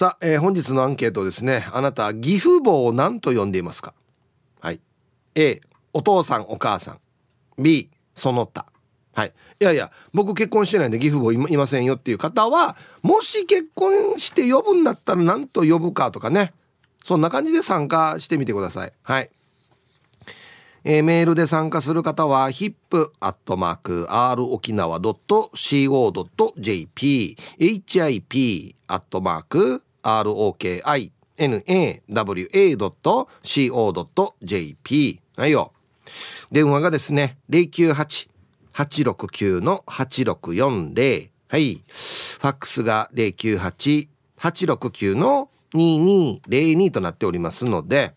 さあ、えー、本日のアンケートですね。あなた義父母を何と呼んでいますか？はい。A お父さんお母さん。B その他。はい。いやいや僕結婚してないんで義父母いませんよっていう方はもし結婚して呼ぶんだったら何と呼ぶかとかね。そんな感じで参加してみてください。はい。えー、メールで参加する方は hip.r 沖 ROKINAWA.co.jp はいよ。電話がですね098-869-8640はい。ファックスが098869-2202となっておりますので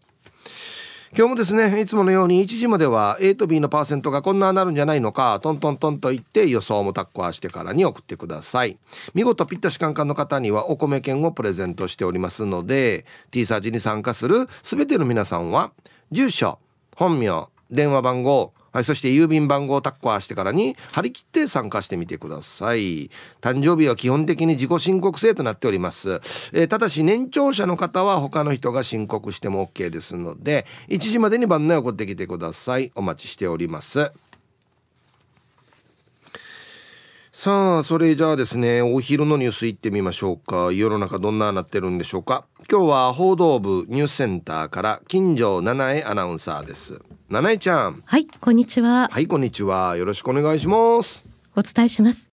今日もですねいつものように1時までは A と B のパーセントがこんななるんじゃないのかトントントンと言って予想もタッコアしてからに送ってください。見事ぴったしカンカンの方にはお米券をプレゼントしておりますので T サージに参加する全ての皆さんは住所本名電話番号はい、そして郵便番号をタッカーしてからに張り切って参加してみてください。誕生日は基本的に自己申告制となっております、えー、ただし年長者の方は他の人が申告しても OK ですので1時までに番内送ってきてください。お待ちしております。さあそれじゃあですねお昼のニュースいってみましょうか。世の中どんななってるんでしょうか。今日は報道部ニュースセンターから金城七重アナウンサーです。七重ちゃん。はいこんにちは。はいこんにちは。よろしくお願いします。お伝えします。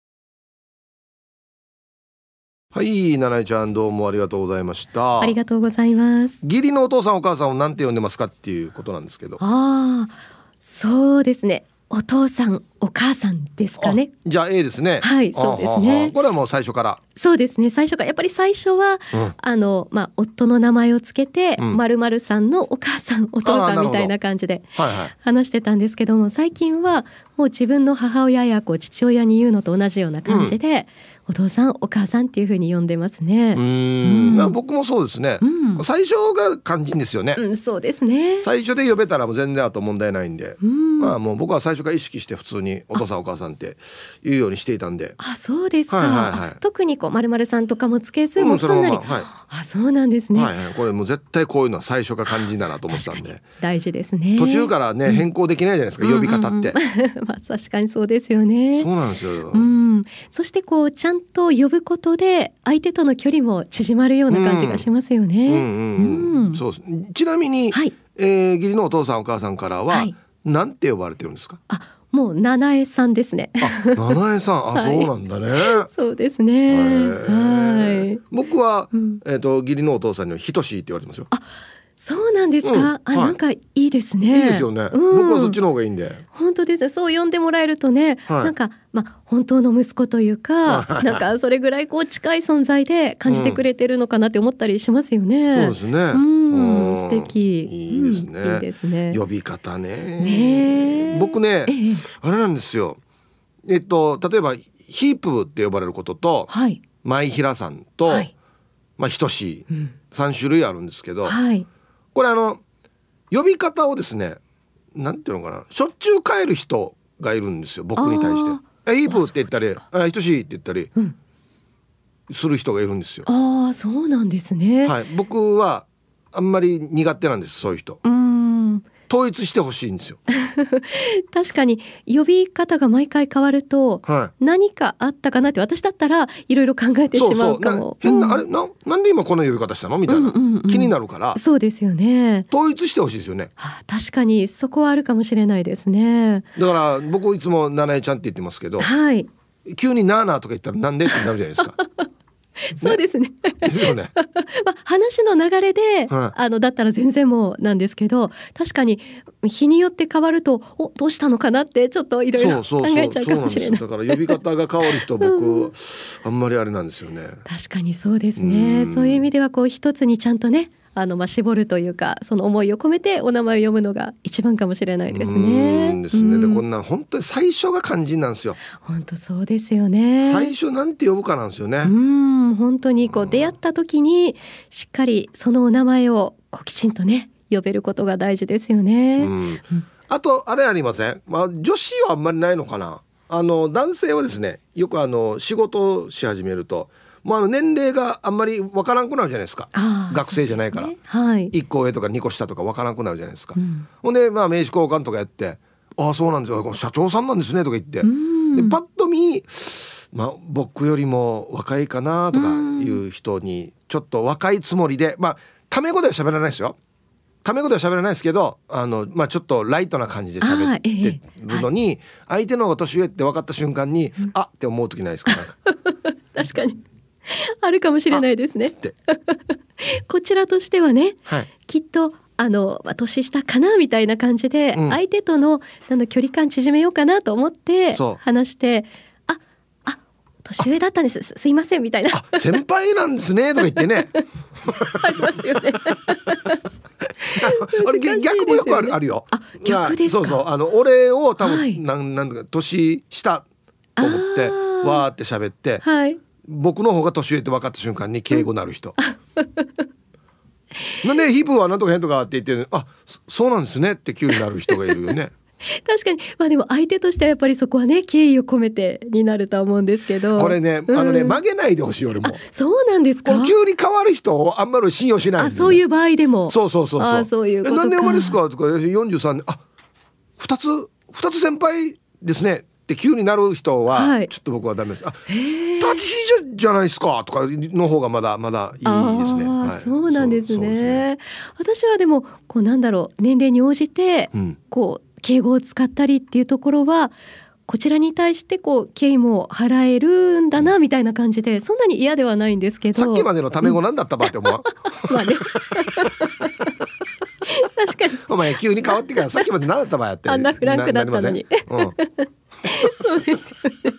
はい七重ちゃんどうもありがとうございました。ありがとうございます。義理のお父さんお母さんをなんて呼んでますかっていうことなんですけど。ああそうですね。お父さんお母さんですかね。じゃあ A ですね。はいそうですね。これはもう最初から。そうですね。最初からやっぱり最初は、うん、あのまあ夫の名前をつけてまるまるさんのお母さんお父さんみたいな感じで話してたんですけども、最近はもう自分の母親やこう父親に言うのと同じような感じで、うん。お父さんお母さんっていう風に呼んでますね。うん、僕もそうですね、うん、最初が肝心ですよね、うん、そうですね。最初で呼べたらもう全然あと問題ないんで、まあもう僕は最初から意識して普通にお父さんお母さんって言うようにしていたんで。あ、そうですか。はいはいはい、特にこうまるまるさんとかもつけず、もうすんなり、はい、あ、そうなんですね、はいはい。これもう絶対こういうのは最初が肝心だなと思ったんで。大事ですね。途中からね変更できないじゃないですか、呼び方って。まあ確かにそうですよね。そうなんですよ。うん。そしてこうちゃんと呼ぶことで相手との距離も縮まるような感じがしますよね。そうちなみに、はい、えー、義理のお父さんお母さんからは、はい、なんて呼ばれてるんですか？あ、もう七重さんですね。あ、七重さん、あ、はい、そうなんだね。そうですね。はい。僕は、うん、えっ、ー、と義理のお父さんにはひとしいって言われてますよ。あ、そうなんですか？うん、あ、はい、なんかいいですね。いいですよね、うん、僕はそっちの方がいいんで。本当です。そう呼んでもらえるとね、はい、なんかまあ本当の息子というか、なんかそれぐらいこう近い存在で感じてくれてるのかなって思ったりしますよね。そうですね。うん、素敵。いいですね。いいですね。呼び方ね。ね僕ね、ええ、あれなんですよ。えっと例えばヒープって呼ばれることと、はい、舞平さんと、はい、まあ等しい三種類あるんですけど。はいこれあの呼び方をですねなんていうのかなしょっちゅう変える人がいるんですよ僕に対して「えイープ」って言ったり「あ等しい」って言ったり、する人がいるんですよ。ああそうなんですね。はい、僕はあんまり苦手なんですそういう人。うん統一してほしいんですよ。確かに呼び方が毎回変わると、何かあったかなって私だったらいろいろ考えてしまうかも。変な、うん、あれななんで今この呼び方したの？みたいな、うんうんうん、気になるから。そうですよね。統一してほしいですよね、はあ、確かにそこはあるかもしれないですね。だから僕いつも七重ちゃんって言ってますけど、はい、急に「なーなー」とか言ったら「なんで?」ってなるじゃないですか。そうですね。ですよね。まあ話の流れで、はい、あのだったら全然もうなんですけど、確かに日によって変わると、おどうしたのかなってちょっといろいろ考えちゃうかもしれない。だから呼び方が変わる人 僕、うん、あんまりあれなんですよね。確かにそうですね。うそういう意味ではこう一つにちゃんとね。あのまあ絞るというかその思いを込めてお名前を読むのが一番かもしれないですね。ですね。でこんな本当に最初が肝心なんですよ。本当そうですよね。最初なんて呼ぶかなんですよね。うん本当にこう出会った時にしっかりそのお名前をこうきちんとね呼べることが大事ですよね。うん、あとあれありません？まあ女子はあんまりないのかな？あの男性はですねよくあの仕事し始めると。もうあの年齢があんまりわからんくなるじゃないですか。学生じゃないから、ね、はい、1個上とか2個下とかわからんくなるじゃないですか、うん、ほんでまあ名刺交換とかやって「ああそうなんですよ。社長さんなんですね」とか言って。でパッと見まあ、僕よりも若いかなとかいう人にちょっと若いつもりでまあタメ語では喋らないですよ。タメ語では喋らないですけどあの、まあ、ちょっとライトな感じで喋ってるのに、相手の方が年上って分かった瞬間に、うん、あって思う時ないですか。確かに あるかもしれないですね。こちらとしてはね、はい、きっとあの年下かなみたいな感じで、うん、相手とのなんだ距離感縮めようかなと思って話してああ年上だったんです。すいませんみたいな。先輩なんですねとか言ってね。ありますよね。あれ逆もよくあるあるよ。あ逆ですそうそう。あの俺を多分、はい、なんなんか年下と思ってわーって喋って、はい、僕の方が年上って分かった瞬間に敬語なる人。なんでヒップはなんとか変とかって言ってあそうなんですねって急になる人がいるよね。確かに。まあでも相手としてはやっぱりそこはね敬意を込めてになると思うんですけど。これね、うん、あのね曲げないでほしい俺も。そうなんですか？急に変わる人をあんまり信用しない、ね、あそういう場合でも。そうそうそうそう。そういうことなんで生まれですか？とか43年。あ二つ二つ先輩ですねって急になる人は、ちょっと僕はダメです。あ、立ちじじゃないですかとかの方がまだまだいいですね。はい、そうなんですね、ね、私はでもこうなんだろう年齢に応じて、うん、こう敬語を使ったりっていうところは。こちらに対してこう敬意も払えるんだなみたいな感じでそんなに嫌ではないんですけど。さっきまでのタメ語なんだったばって思う、うん、まあね。確かに。お前急に変わってからさっきまで何だったばやって。あんなフランクだったのに、うん、そうですよね。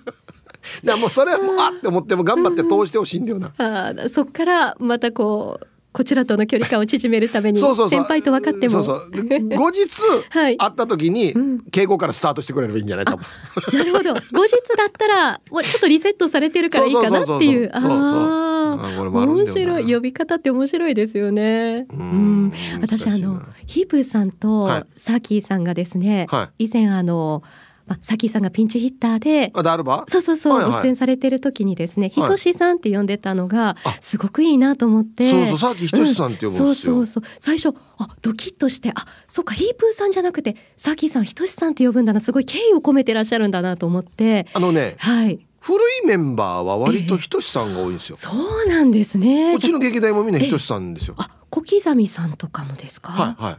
だもうそれはもうあって思っても頑張って通してほしいんだよな。あそっからまたこうこちらとの距離感を縮めるために 先輩と分かっても。そうそう。後日 会った時に敬語からスタートしてくれればいいんじゃない多分なるほど。後日だったらもうちょっとリセットされてるからいいかなっていう。ああ面白い。呼び方って面白いですよね。うん私あのヒープーさんとサーキーさんがですね、はい、以前あのまあ、さきさんがピンチヒッターであダルバそうそうそう、はいはい、出演されてる時にですねひとしさんって呼んでたのがすごくいいなと思って。そうそうさっきひとしさんって呼ぶんですよ、うん、そうそうそう。最初あドキッとしてあそっかヒープーさんじゃなくてさきさんひとしさんって呼ぶんだなすごい敬意を込めてらっしゃるんだなと思って。あのねはい。古いメンバーは割とひとしさんが多いんですよ、えー、そうなんですね。うちの劇団もみんなひとしさんですよ、あ小刻みさんとかもですか？はいはい。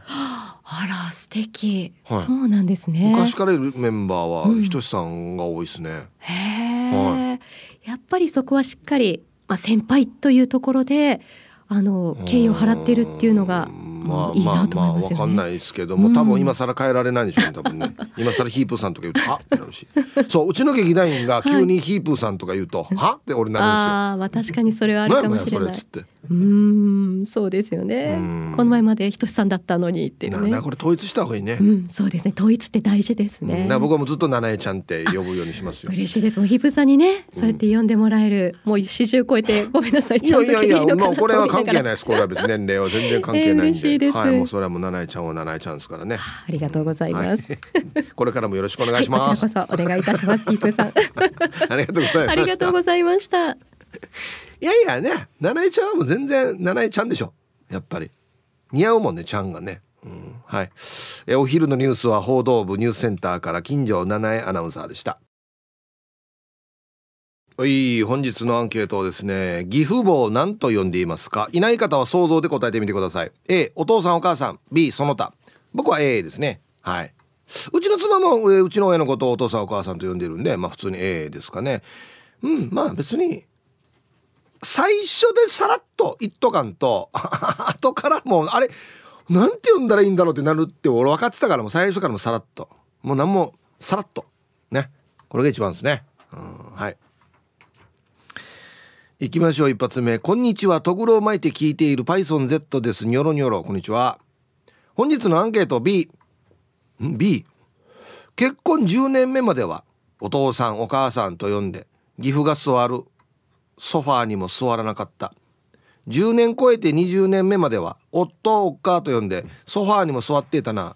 あら素敵、はい、そうなんですね。昔からいるメンバーはひとしさんが多いですね、うん、へえ、はい、やっぱりそこはしっかりまあ先輩というところであの敬意を払ってるっていうのがまあ、いいなと思いますよね。まあ、まあ、かんないですけども、多分今更変えられないでしょうね、多分ね。今更ヒープーさんとか言うと、はってなるし。そう、うちの劇団員が急にヒープーさんとか言うと、はい、はっ？て俺なるんですよ。ああ、まあ確かにそれはあるかもしれない。うん、そうですよね。この前までひとしさんだったのにっていうね。これ統一した方がいいね。うん、そうですね。統一って大事ですね。うん、僕はもうずっと七重ちゃんって呼ぶようにしますよ。嬉しいです。もうヒープさんにね、そうやって呼んでもらえる、もう四十超えてごめんなさい。いやいやいや、まあ これは関係ないです。これは別に年齢は全然関係ないんで。はい、もうそれはもう七重ちゃんは七重ちゃんですからね。ありがとうございます。これからもよろしくお願いします。こちらこそお願いいたします。ヒープさん。ありがとうございました。ありがとうございました。いやいやね七重ちゃんはもう全然七重ちゃんでしょ。やっぱり。似合うもんねちゃんがね、うん、はい。えお昼のニュースは報道部ニュースセンターから金城七重アナウンサーでした。はい本日のアンケートをですね義父母を何と呼んでいますか。いない方は想像で答えてみてください。A お父さんお母さん。B その他。僕は A ですね。はい。うちの妻もうちの親のことをお父さんお母さんと呼んでるんでまあ普通に A ですかね。うんまあ別に最初でさらっと言っとかんと 後からもうあれなんて呼んだらいいんだろうってなるって俺分かってたからもう最初からもさらっと。もう何もさらっと。ね。これが一番ですね、うん、はい。行きましょう一発目。こんにちは。とぐろを巻いて聞いている PythonZ です。ニョロニョロ。こんにちは。本日のアンケート B B 結婚10年目まではお父さんお母さんと呼んで岐阜が座る。ソファーにも座らなかった。10年超えて20年目までは夫をおっかと呼んでソファーにも座っていたな。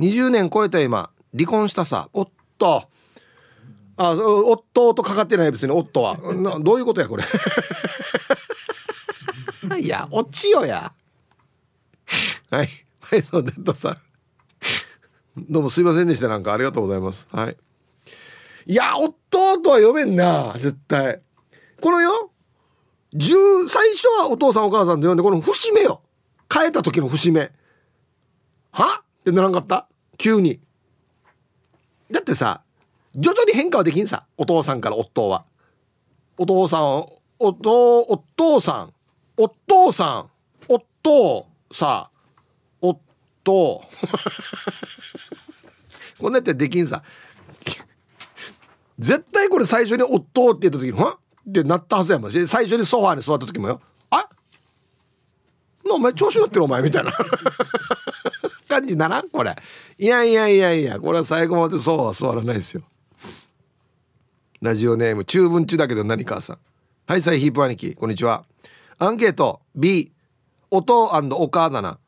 20年超えた今離婚したさおっとあ夫とかかってない別に夫は。どういうことやこれ？いや落ちよや。はい。はいそうデッドさん。どうもすいませんでした。なんかありがとうございます。はい。いや夫とは読めんな絶対。このよ最初はお父さんお母さんと呼んでこの節目よ。変えた時の節目。は？ってならんかった？急に。だってさ徐々に変化はできんさ。お父さんから夫は。お父さんおとお父さん。お父さん。夫さ夫 こんなやってできんさ。絶対これ最初に夫って言った時に「は？ってなったはずやもん。最初にソファーに座った時もよ「あお前調子乗ってるお前」みたいな。感じならんこれ。いやいやいやいやこれは最後までそうは座らないですよ。ラジオネーム中文中だけど何かさん。はいサイヒープ兄貴。こんにちは。アンケート。B お父お母だな。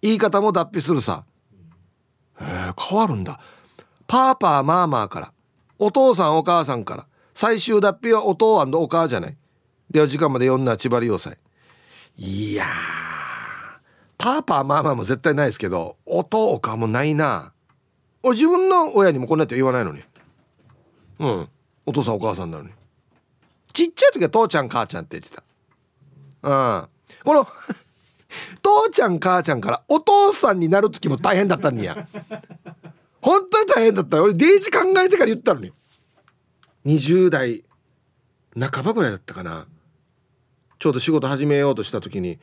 言い方も脱皮するさ。へえ変わるんだ。パーパーマーマーから。お父さんお母さんから。最終脱皮はお父お母じゃない。では時間まで読んだ千葉要塞いやパーパーマーマーも絶対ないですけどお父お母もないな。俺自分の親にもこんなって言わないのに。うん。お父さんお母さんなのに。ちっちゃい時は父ちゃん母ちゃんって言ってた。うん。この 父ちゃん母ちゃんからお父さんになる時も大変だったんや。本当に大変だった。俺デイジ考えてから言ったのに。20代半ばぐらいだったかな。ちょうど仕事始めようとした時に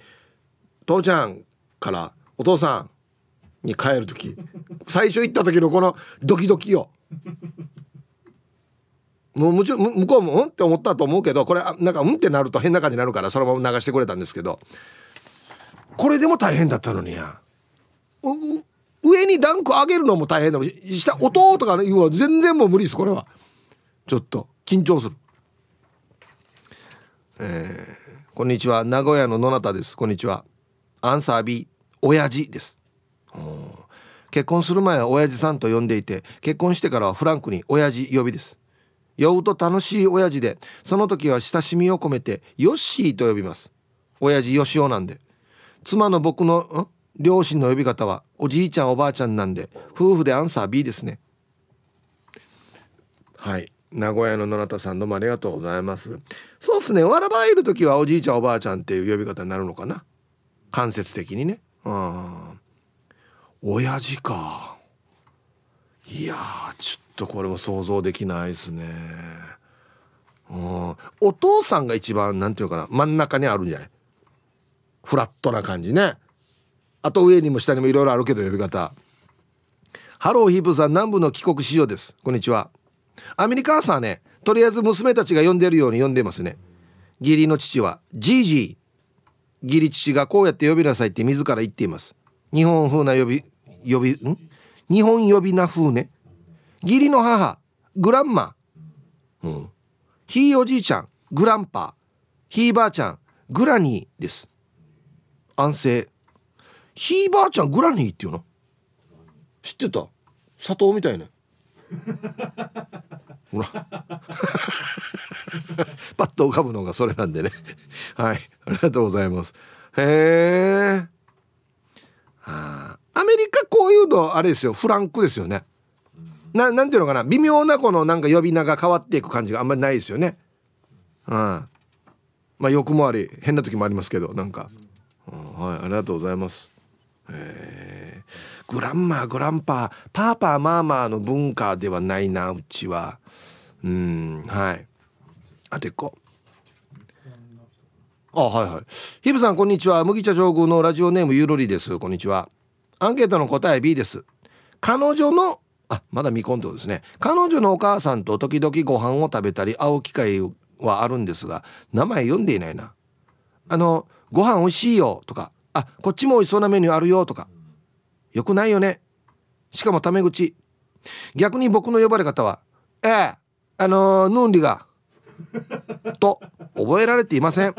父ちゃんからお父さんに帰る時最初行った時のこのドキドキよ。もうもちろん向こうもん？って思ったと思うけどこれなんかうん？ってなると変な感じになるからそのまま流してくれたんですけどこれでも大変だったのにや。上にランク上げるのも大変だの下音とか言うのは全然もう無理ですこれは。ちょっと緊張する。えー、こんにちは。名古屋の野中です。こんにちは。アンサー B 親父です。結婚する前は親父さんと呼んでいて結婚してからはフランクに親父呼びです。酔うと楽しい親父でその時は親しみを込めてヨッシーと呼びます。親父ヨシオなんで。妻の僕の両親の呼び方はおじいちゃんおばあちゃんなんで夫婦でアンサー B ですね。はい。名古屋の野中さんどうもありがとうございます。そうっすね。わらばいる時はおじいちゃんおばあちゃんっていう呼び方になるのかな。間接的にね。うん親父か。いやちょっとこれも想像できないですね。うん。お父さんが一番なんていうかな。真ん中にあるんじゃない？フラットな感じね。あと上にも下にもいろいろあるけど呼び方。ハローヒープさん南部の帰国子女です。こんにちは。アメリカーさんねとりあえず娘たちが呼んでるように呼んでますね。義理の父はジージー。義理父がこうやって呼びなさいって自ら言っています。日本風な呼び呼びん？日本呼びな風ね。義理の母グランマ。うん。ひいおじいちゃんグランパ。ひいばあちゃんグラニーです。安静。ひいばあちゃんグラニーっていうの？知ってた？砂糖みたいね。ほら。パッと浮かぶのがそれなんでね。はい。ありがとうございます。へえアメリカこういうのあれですよ。フランクですよね。ななんていうのかな。微妙なこのなんか呼び名が変わっていく感じがあんまりないですよね。うん。まあ欲もあり変な時もありますけどなんか。はい。ありがとうございます。えー、グランマーグランパー。パーパーマーマーの文化ではないなうちは。うんはい。あてっこあはいはい。ヒブさんこんにちは。麦茶上宮のラジオネームゆるりです。こんにちは。アンケートの答え B です。彼女のあまだ未婚ってことですね。彼女のお母さんと時々ご飯を食べたり会う機会はあるんですが名前読んでいないな。あのご飯美味しいよとかあこっちも美味しそうなメニューあるよとか。よくないよね。しかもタメ口。逆に僕の呼ばれ方はええ。あのー、ヌンリがと覚えられていません。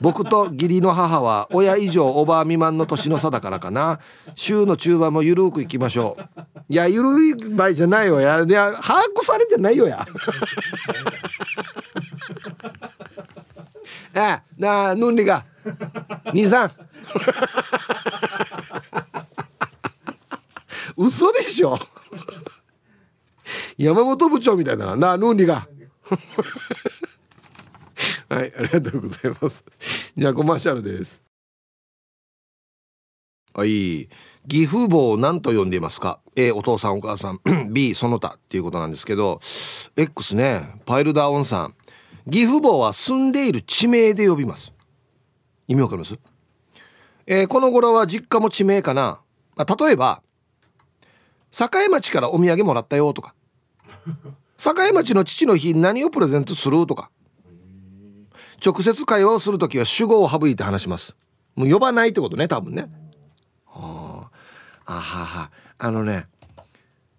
僕と義理の母は親以上おばあ未満の年の差だからかな。週の中盤もゆるくいきましょう。いやゆるい場合じゃないよや。いや把握されてないよや。えなあヌンリが兄さん。嘘でしょ。山本部長みたいだな。なあヌンリが。はいありがとうございます。じゃあコマーシャルです。はい。義父母を何と呼んでいますか？A お父さんお母さん。B その他。っていうことなんですけど。X ね。パイルダーオンさん。義父母は住んでいる地名で呼びます。意味わかります、えー、この頃は実家も地名かな、まあ、例えば境町からお土産もらったよとか。境町の父の日何をプレゼントするとか。直接会話をする時は主語を省いて話します。もう呼ばないってことね多分ね。ああははあのね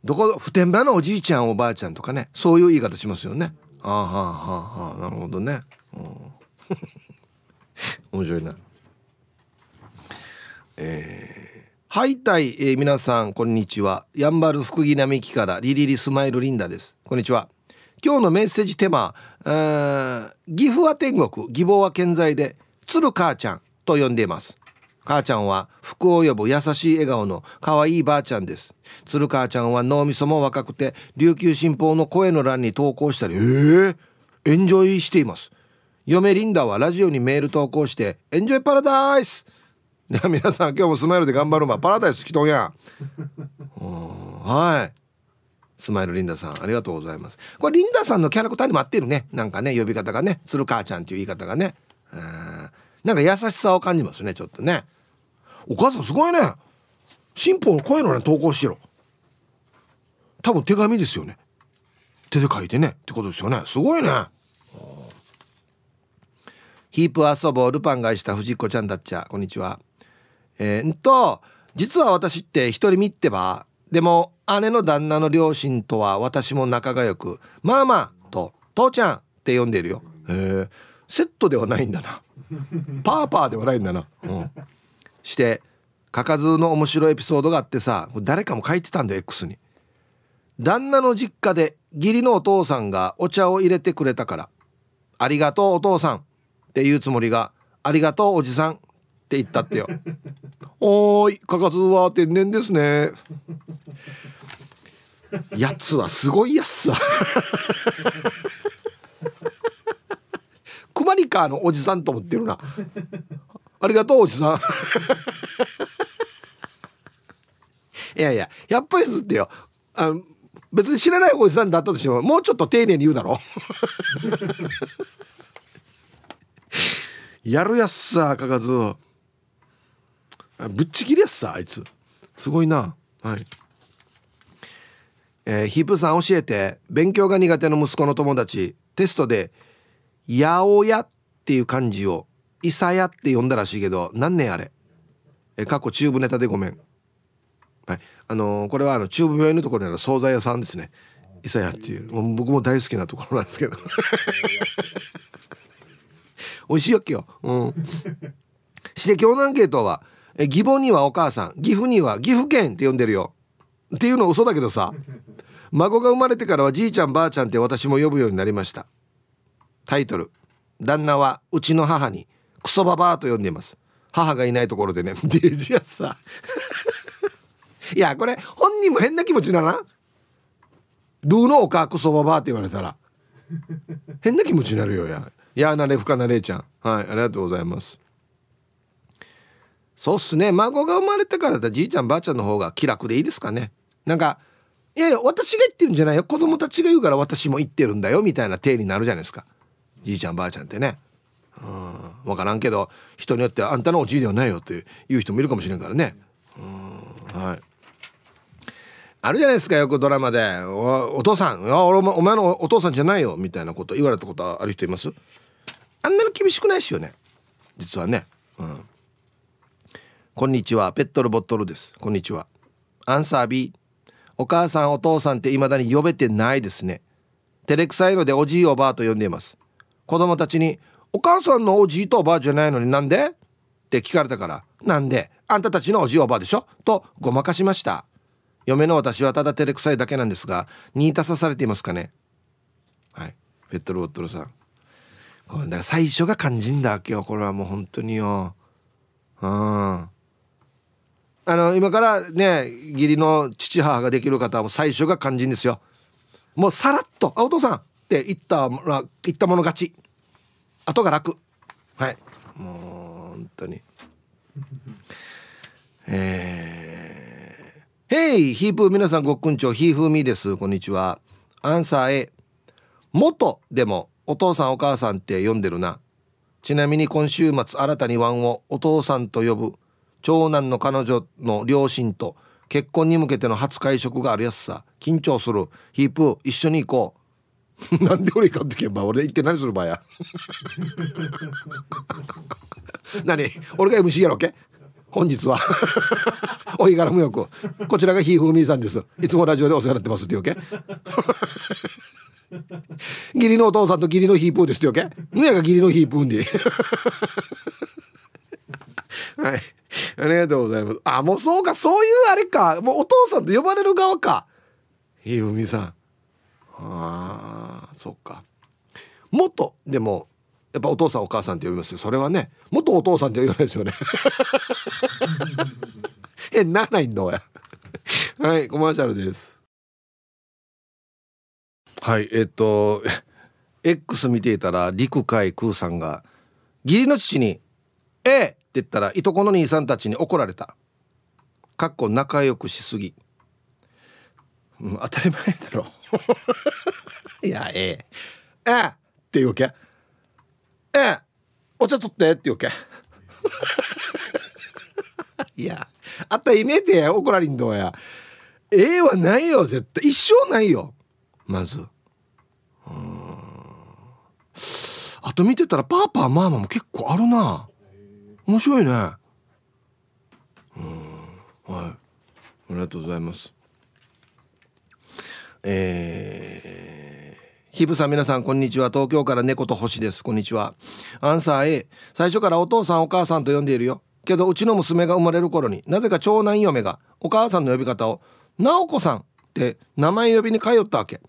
どこ普天間のおじいちゃんおばあちゃんとかねそういう言い方しますよね。ああはあはあなるほどね、うん、面白いな。えー、はいたい、えー、皆さんこんにちは。やんばる福木並木からリリリスマイルリンダです。こんにちは。今日のメッセージテーマー岐阜は天国義母は健在で鶴母ちゃんと呼んでいます。母ちゃんは福を呼ぶ優しい笑顔の可愛いばあちゃんです。鶴母ちゃんは脳みそも若くて琉球新報の声の欄に投稿したりえー、エンジョイしています。嫁リンダはラジオにメール投稿してエンジョイパラダイス。皆さん今日もスマイルで頑張るわパラダイス来とんや。はい。スマイルリンダさんありがとうございます。これリンダさんのキャラクターにも合ってるね。なんかね呼び方がね。鶴母ちゃんっていう言い方がね。うん。なんか優しさを感じますねちょっとね。お母さんすごいね。新報の声のね投稿しろ。多分手紙ですよね。手で書いてね。ってことですよね。すごいね。ヒープ遊ぼう。ルパンがした藤子ちゃんだっちゃ。こんにちは。えー、んと実は私って一人見ってばでも姉の旦那の両親とは私も仲が良く「まあまあ」と「父ちゃん」って呼んでるよ。へえセットではないんだな。パーパーではないんだな。うん。してかかずの面白いエピソードがあってさ誰かも書いてたんだよ X に。旦那の実家で義理のお父さんがお茶を入れてくれたから「ありがとうお父さん」って言うつもりが「ありがとうおじさん」って言ったってよ。おーいかかずは天然ですね。やつはすごいやつさ。クマリカーのおじさんと思ってるな。ありがとうおじさん。いやいややっぱりすってよ。あの別に知らないおじさんだったとしてももうちょっと丁寧に言うだろ。やるやっさかかずぶっちぎりやっさあいつ。すごいな。はい。えー、ヒープさん教えて勉強が苦手の息子の友達。テストで「やおや」っていう漢字を「いさや」って呼んだらしいけど何年あれ？え過去チューブネタでごめん。はい。あのー、これはあのチューブ病院のところにある惣菜屋さんですね。いさやっていう。もう僕も大好きなところなんですけど。美味しいよっけようん。して今日のアンケートはえ義母にはお母さん岐阜には岐阜県って呼んでるよ。っていうの嘘だけどさ。孫が生まれてからはじいちゃんばあちゃんって私も呼ぶようになりました。タイトル。旦那はうちの母にクソババアと呼んでいます。母がいないところでね。デジやさ。いやこれ本人も変な気持ちだな。どうのおかクソババアって言われたら。変な気持ちになるよや。やなれふかなれちゃん。はいありがとうございます。そうっすね。孫が生まれてからだ。じいちゃんばあちゃんの方が気楽でいいですかね。なんかいやいや私が言ってるんじゃないよ。子供たちが言うから私も言ってるんだよ。みたいな体になるじゃないですか。じいちゃんばあちゃんってね。うん。分からんけど人によってあんたのおじいではないよっていう人もいるかもしれんからね。うん。はい。あるじゃないですか。よくドラマで「お父さん。いや俺お前のお父さんじゃないよ」みたいなこと言われたことある人います？あんなの厳しくないですよね。実はね。うん。こんにちは。ペットルボットルです。こんにちは。アンサー B お母さんお父さんって未だに呼べてないですね。照れくさいのでおじいおばあと呼んでいます。子供たちにお母さんのおじいとおばあじゃないのになんで？って聞かれたからなんで？あんたたちのおじいおばあでしょ？とごまかしました。嫁の私はただ照れくさいだけなんですが煮足さされていますかね？はい。ペットロボットルさん。これだから最初が肝心だわけよ。これはもう本当によ。うん。あの今からね義理の父母ができる方はも最初が肝心ですよ。もうさらっと「あお父さん」って言った言ったもの勝ち。後が楽。はい。もう本当に。えー、へいヒープ皆さんごっくんちょひーふーみです。こんにちは。アンサー A 元でもお父さんお母さんって呼んでるな。ちなみに今週末新たにワンをお父さんと呼ぶ。長男の彼女の両親と結婚に向けての初会食があるやつさ。緊張する。ヒープ一緒に行こう。なんで俺行かんとけば俺行って何する場合や？何？俺が MC やろけ？本日は。お日柄無欲こちらがひーふみーさんです。いつもラジオでお世話になってますって言うけ？義理のお父さんと義理のヒープーですって言うけ？むやが義理のヒープーんではい。ありがとうございます。あもうそうかそういうあれか。もうお父さんと呼ばれる側か。ひふみさん。ああそっか。もっとでもやっぱお父さんお母さんって呼びますよ。それはね元お父さんって呼ばないですよね。えならないんだおやはいコマーシャルです。はいえっと X 見ていたら陸海空さんが義理の父に「ええ!」って言ったらいとこの兄さんたちに怒られた。かっこ仲良くしすぎ、うん、当たり前だろ。いやええ。ええ。っていうわけ。ええ。お茶取ってって言うけ。いやあったイメージや怒られんどうや。ええはないよ絶対。一生ないよ。まず。うん。あと見てたらパーパーマーマも結構あるな。面白いね。うん。はい。ありがとうございます。えー、ひぶさん皆さんこんにちは。東京から猫と星です。こんにちは。アンサー A 最初からお父さんお母さんと呼んでいるよ。けどうちの娘が生まれる頃になぜか長男嫁がお母さんの呼び方を直子さんって名前呼びに通ったわけ。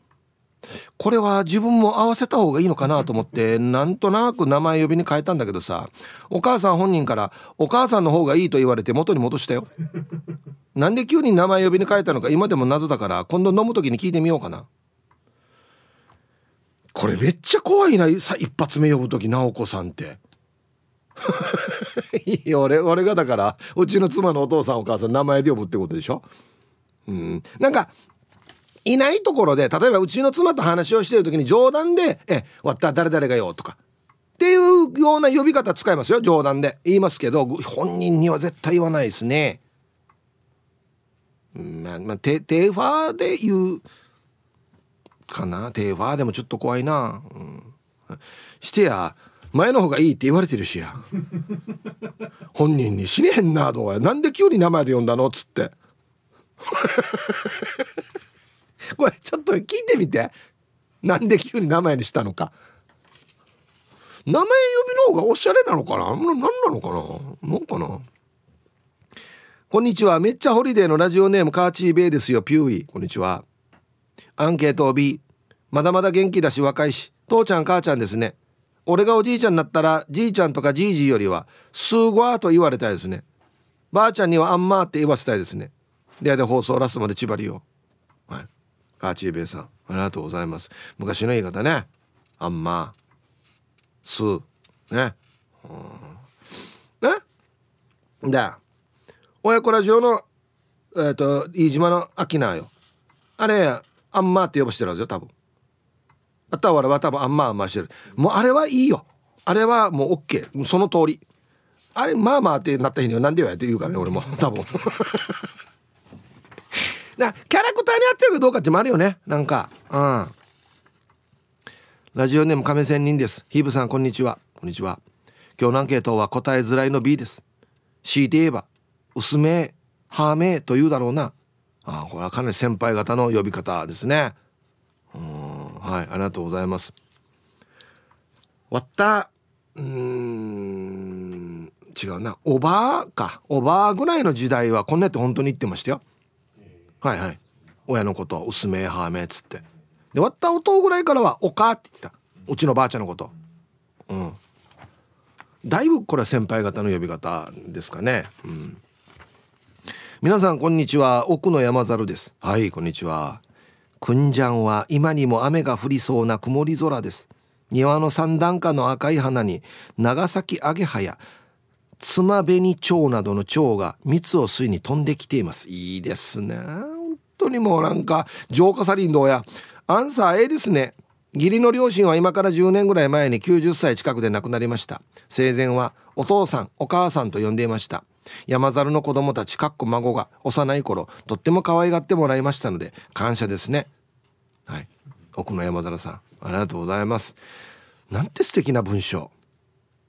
これは自分も合わせた方がいいのかなと思ってなんとなく名前呼びに変えたんだけどさお母さん本人からお母さんの方がいいと言われて元に戻したよ。なんで急に名前呼びに変えたのか今でも謎だから今度飲む時に聞いてみようかな。これめっちゃ怖いなさ一発目呼ぶ時直子さんって。いや俺俺がだからうちの妻のお父さんお母さん名前で呼ぶってことでしょ？うん。なんかいないところで例えばうちの妻と話をしてる時に冗談で「え終わった誰々がよ」とか。っていうような呼び方使いますよ冗談で。言いますけど本人には絶対言わないですね。まあ、まあ、テテーファーで言うかな。テーファーでもちょっと怖いな、うん、してや前の方がいいって言われてるしや。本人に死ねへんなどうやなんで急に名前で呼んだのっつって。これちょっと聞いてみて。なんで急に名前にしたのか。名前呼びの方がおしゃれなのかな？何なのかな？なんかな？こんにちは。めっちゃホリデーのラジオネームカーチーベイですよ。ピューイ。こんにちは。アンケートを B まだまだ元気だし若いし。父ちゃん母ちゃんですね。俺がおじいちゃんになったらじいちゃんとかじいじいよりはすごーと言われたいですね。ばあちゃんにはあんまーって言わせたいですね。でで放送ラストまで縛りをカーチーベイさんありがとうございます。昔の言い方ね。あんま。ーす。ね。うん。ね。親子ラジオのえっ、ー、と飯島のアキナよ。あれあんまーって呼ばしてるはずよ多分。あとは俺は多分あんまあんましてる。もうあれはいいよ。あれはもう OK その通り。あれまあまあってなった日には何でよやって言うからね俺も。多分。なキャラクターに合ってるかどうかってもあるよね。なんか。うん。ラジオネーム亀仙人です。ヒーブさんこんにちは。こんにちは。今日のアンケートは答えづらいの B です。強いて言えば薄めはめと言うだろうな。あこれはかなり先輩方の呼び方ですね。うんはいありがとうございます。わったうん違うな。おばあか。おばあぐらいの時代はこんなやって本当に言ってましたよ。はいはい。親のこと薄めはめっつって。で終わった音ぐらいからは「おか」って言ってた。うちのばあちゃんのこと。うん。だいぶこれは先輩方の呼び方ですかね。うん。皆さんこんにちは。奥の山猿です。はいこんにちは。くんじゃんは今にも雨が降りそうな曇り空です。庭の三段下の赤い花に長崎アゲハやつま紅蝶などの蝶が蜜を吸いに飛んできています。いいですね。当にもうなんか浄化サリンどうや。アンサー A ですね。義理の両親は今から10年ぐらい前に90歳近くで亡くなりました。生前はお父さんお母さんと呼んでいました。山猿の子供たちかっこ孫が幼い頃とっても可愛がってもらいましたので感謝ですね。はい。奥の山猿さんありがとうございます。なんて素敵な文章。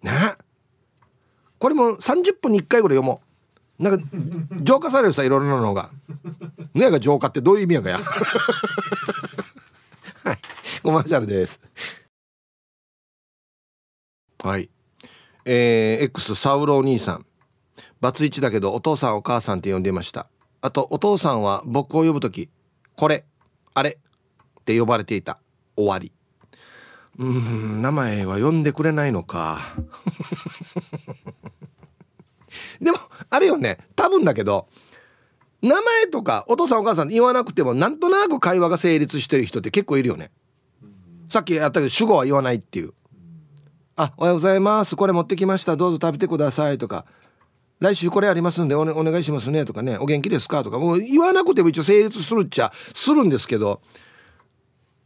ね。これも30分に1回ぐらい読もう。なんか浄化されるさいろいろなのが。ねが浄化ってどういう意味やかや。はい。コマーシャルです。はい。えー、X サウロお兄さん。バツイチだけどお父さんお母さんって呼んでました。あとお父さんは僕を呼ぶ時これあれって呼ばれていた。終わり。うん名前は呼んでくれないのか。でもあれよね。多分だけど名前とかお父さんお母さん言わなくてもなんとなく会話が成立してる人って結構いるよね。さっきやったけど主語は言わないっていう「あおはようございます。これ持ってきました。どうぞ食べてください」とか。来週これありますんでお,、ね、お願いしますねとかね。お元気ですかとか。もう言わなくても一応成立するっちゃするんですけど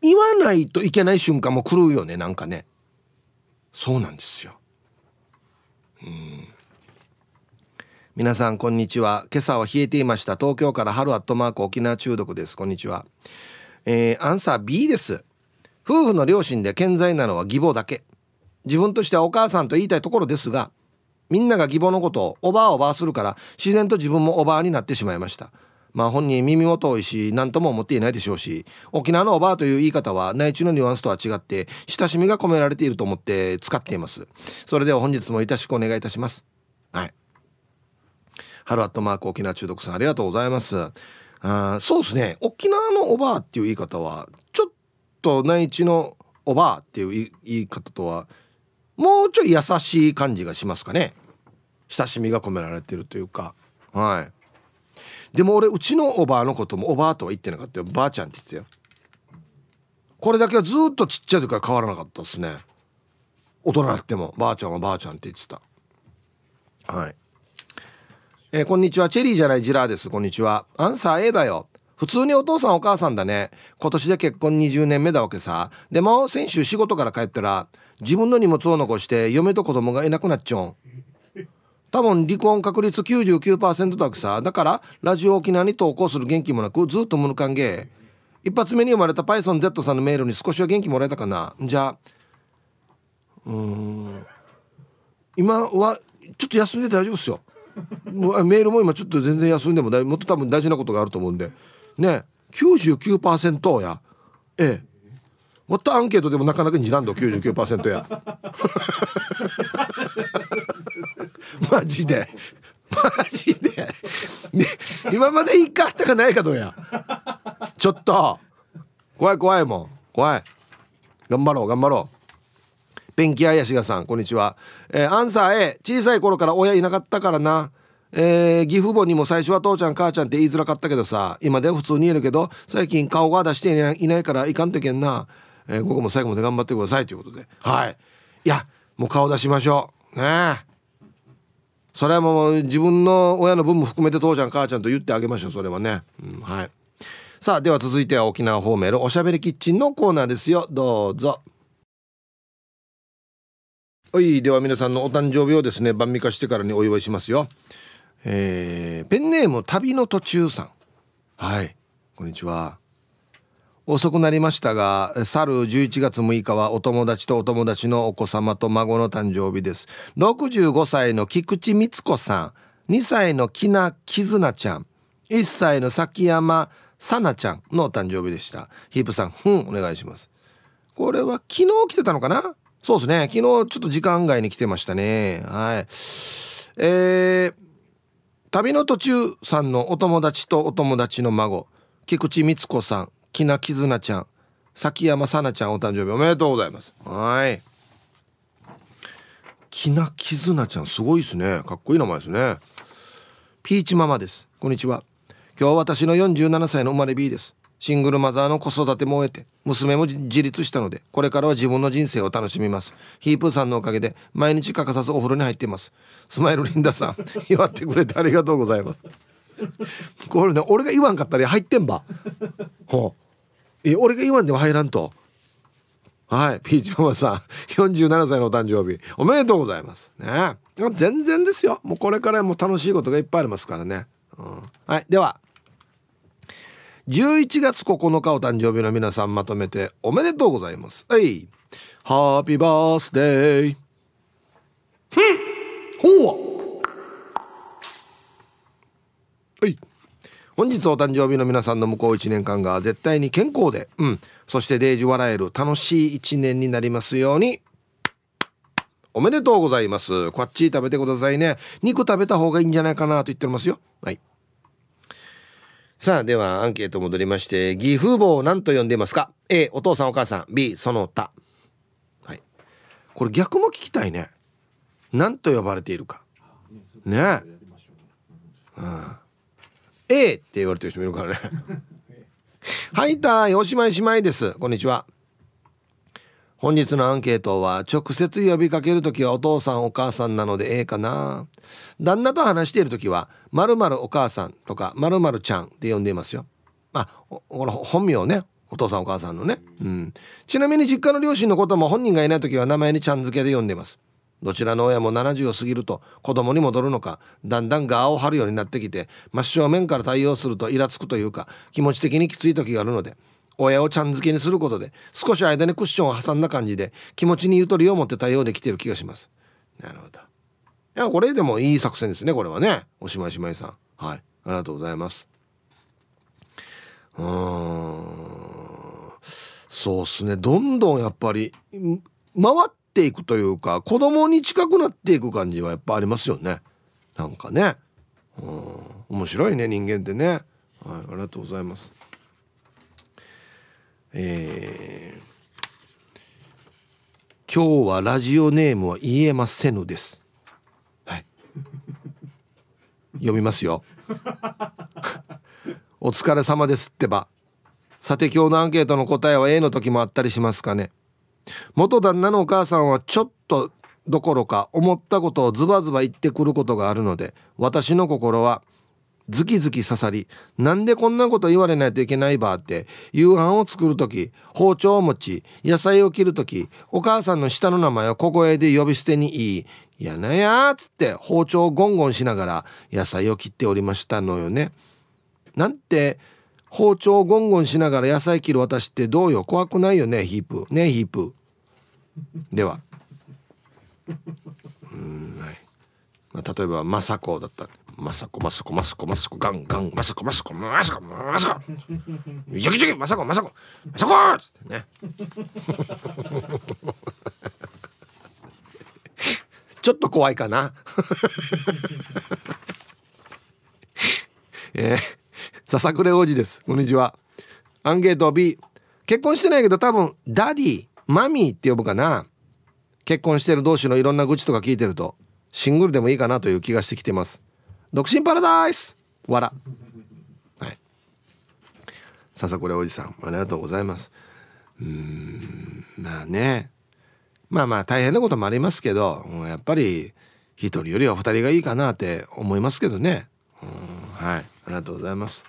言わないといけない瞬間も来るよねなんかね。そうなんですよ。うん皆さんこんにちは。今朝は冷えていました。東京から春アットマーク沖縄中毒です。こんにちは。えー、アンサー B です。夫婦の両親で健在なのは義母だけ。自分としてはお母さんと言いたいところですがみんなが義母のことをおばあおばあするから自然と自分もおばあになってしまいました。まあ本人耳も遠いし何とも思っていないでしょうし沖縄のおばあという言い方は内地のニュアンスとは違って親しみが込められていると思って使っています。それでは本日もよろしくお願いいたします。はい。ハロアットマーク沖縄中毒さんありがとうございます。あそうですね。沖縄のおばあっていう言い方はちょっと内地のおばあっていう言い方とはもうちょい優しい感じがしますかね。親しみが込められてるというか。はい。でも俺うちのおばあのこともおばあとは言ってなかったよ。ばあちゃんって言ってたよ。これだけはずっとちっちゃい時から変わらなかったですね。大人になってもばあちゃんはばあちゃんって言ってた。はい。えー、こんにちは。チェリーじゃないジラーです。こんにちは。アンサー A だよ。普通にお父さんお母さんだね。今年で結婚20年目だわけさ。でも先週仕事から帰ったら自分の荷物を残して嫁と子供がいなくなっちゃうん。多分離婚確率99%だけさ。だからラジオ沖縄に投稿する元気もなくずっと無関係一発目に生まれた PythonZ さんのメールに少しは元気もらえたかな。じゃあうん。今はちょっと休んで大丈夫ですよ。もうメールも今ちょっと全然休んでもだい。もっと多分大事なことがあると思うんで。ね。99%や。ええ。もっとアンケートでもなかなかにじらんど99%や。マジで。マジで、ね、今までいいかあったかないかどうや。ちょっと。怖い怖いもん。怖い。頑張ろう頑張ろう。ペンキあやしがさんこんにちは、えー、アンサー A 小さい頃から親いなかったからな。えー、義父母にも最初は父ちゃん母ちゃんって言いづらかったけどさ今では普通に言えるけど最近顔が出していないからいかんといけんな。えー、午後も最後まで頑張ってくださいということで。はい。いやもう顔出しましょう。ねそれはもう自分の親の分も含めて父ちゃん母ちゃんと言ってあげましょうそれはね、うん、はい。さあでは続いては沖縄方面のおしゃべりキッチンのコーナーですよ。どうぞ。はいでは皆さんのお誕生日をですね晩味化してからにお祝いしますよえー、ペンネーム旅の途中さんはいこんにちは遅くなりましたが、去る11月6日はお友達とお友達のお子様と孫の誕生日です。65歳の菊池光子さん、2歳の木名絆ちゃん、1歳の崎山さなちゃんのお誕生日でした。ヒープさん、ふん、お願いします。これは昨日来てたのかな？そうですね。昨日ちょっと時間外に来てましたね。はい。えー、旅の途中さんのお友達とお友達の孫、菊池光子さんきなきずなちゃん崎山さなちゃんお誕生日おめでとうございます。はい。きなきずなちゃんすごいですね。かっこいい名前ですね。ピーチママです。こんにちは。今日は私の47歳の生まれ B です。シングルマザーの子育ても終えて娘も自立したのでこれからは自分の人生を楽しみます。ヒープーさんのおかげで毎日欠かさずお風呂に入っています。スマイルリンダさん 祝ってくれてありがとうございます。これね俺が言わんかったら入ってんば。ほう。いや俺が言わんでも入らんと。はいピーチママさん47歳のお誕生日おめでとうございます。ね。全然ですよ。もうこれからも楽しいことがいっぱいありますからね、うん、はいでは。11月9日お誕生日の皆さんまとめておめでとうございますはいハッピーバースデーほうはい本日お誕生日の皆さんの向こう1年間が絶対に健康で、うん、そしてデージ笑える楽しい1年になりますように。おめでとうございます。こっち食べてくださいね。肉食べた方がいいんじゃないかなと言ってますよ。はい。さあ、ではアンケート戻りまして、義父母を何と呼んでいますか ?A、お父さんお母さん。B、その他。はい。これ逆も聞きたいね。何と呼ばれているか。ねえ。うん。A って言われてる人もいるからね。はい、たい、おしまいしまいです。こんにちは。本日のアンケートは直接呼びかけるときはお父さんお母さんなのでええかな。旦那と話しているときは〇〇お母さんとか〇〇ちゃんって呼んでいますよ。あこの本名ね。お父さんお母さんのね、うん、ちなみに実家の両親のことも本人がいない時は名前にちゃん付けで呼んでいます。どちらの親も70を過ぎると子供に戻るのかだんだんガを張るようになってきて真正面から対応するとイラつくというか気持ち的にきつい時があるので。親をちゃん付けにすることで少し間にクッションを挟んだ感じで気持ちにゆとりを持って対応できている気がします。なるほど。いやこれでもいい作戦ですねこれはね。おしまいしまいさん。はい。ありがとうございます。うん。そうっすね。どんどんやっぱり回っていくというか子供に近くなっていく感じはやっぱありますよね。なんかね。うん。面白いね人間ってね。はい。ありがとうございます。えー、今日はラジオネームは言えませぬです。はい。読みますよ。お疲れ様ですってば。さて今日のアンケートの答えは A の時もあったりしますかね。元旦那のお母さんはちょっとどころか思ったことをズバズバ言ってくることがあるので私の心は「ズキズキ刺さりなんでこんなこと言われないといけないばって夕飯を作る時包丁を持ち野菜を切る時お母さんの下の名前を小声で呼び捨てに言い「やなや」っつって包丁をゴンゴンしながら野菜を切っておりましたのよね。なんて包丁をゴンゴンしながら野菜切る私ってどうよ怖くないよねヒープねヒープ。では。うんはい、まあ、例えば政子だった。マサコマサコマサコマサコガンガンマサコマサコマサコマサコ。ジョキジョキマサコマサコ。マサコっつってね。ちょっと怖いかな。えー、笹暮王子です。こんにちは。アンケート B 結婚してないけど多分ダディマミーって呼ぶかな。結婚してる同士のいろんな愚痴とか聞いてるとシングルでもいいかなという気がしてきてます。独身パラダイス。わらはい。笹これおじさんありがとうございます。うんまあね。まあまあ大変なこともありますけどやっぱり一人よりは二人がいいかなって思いますけどね。うんはい。ありがとうございます。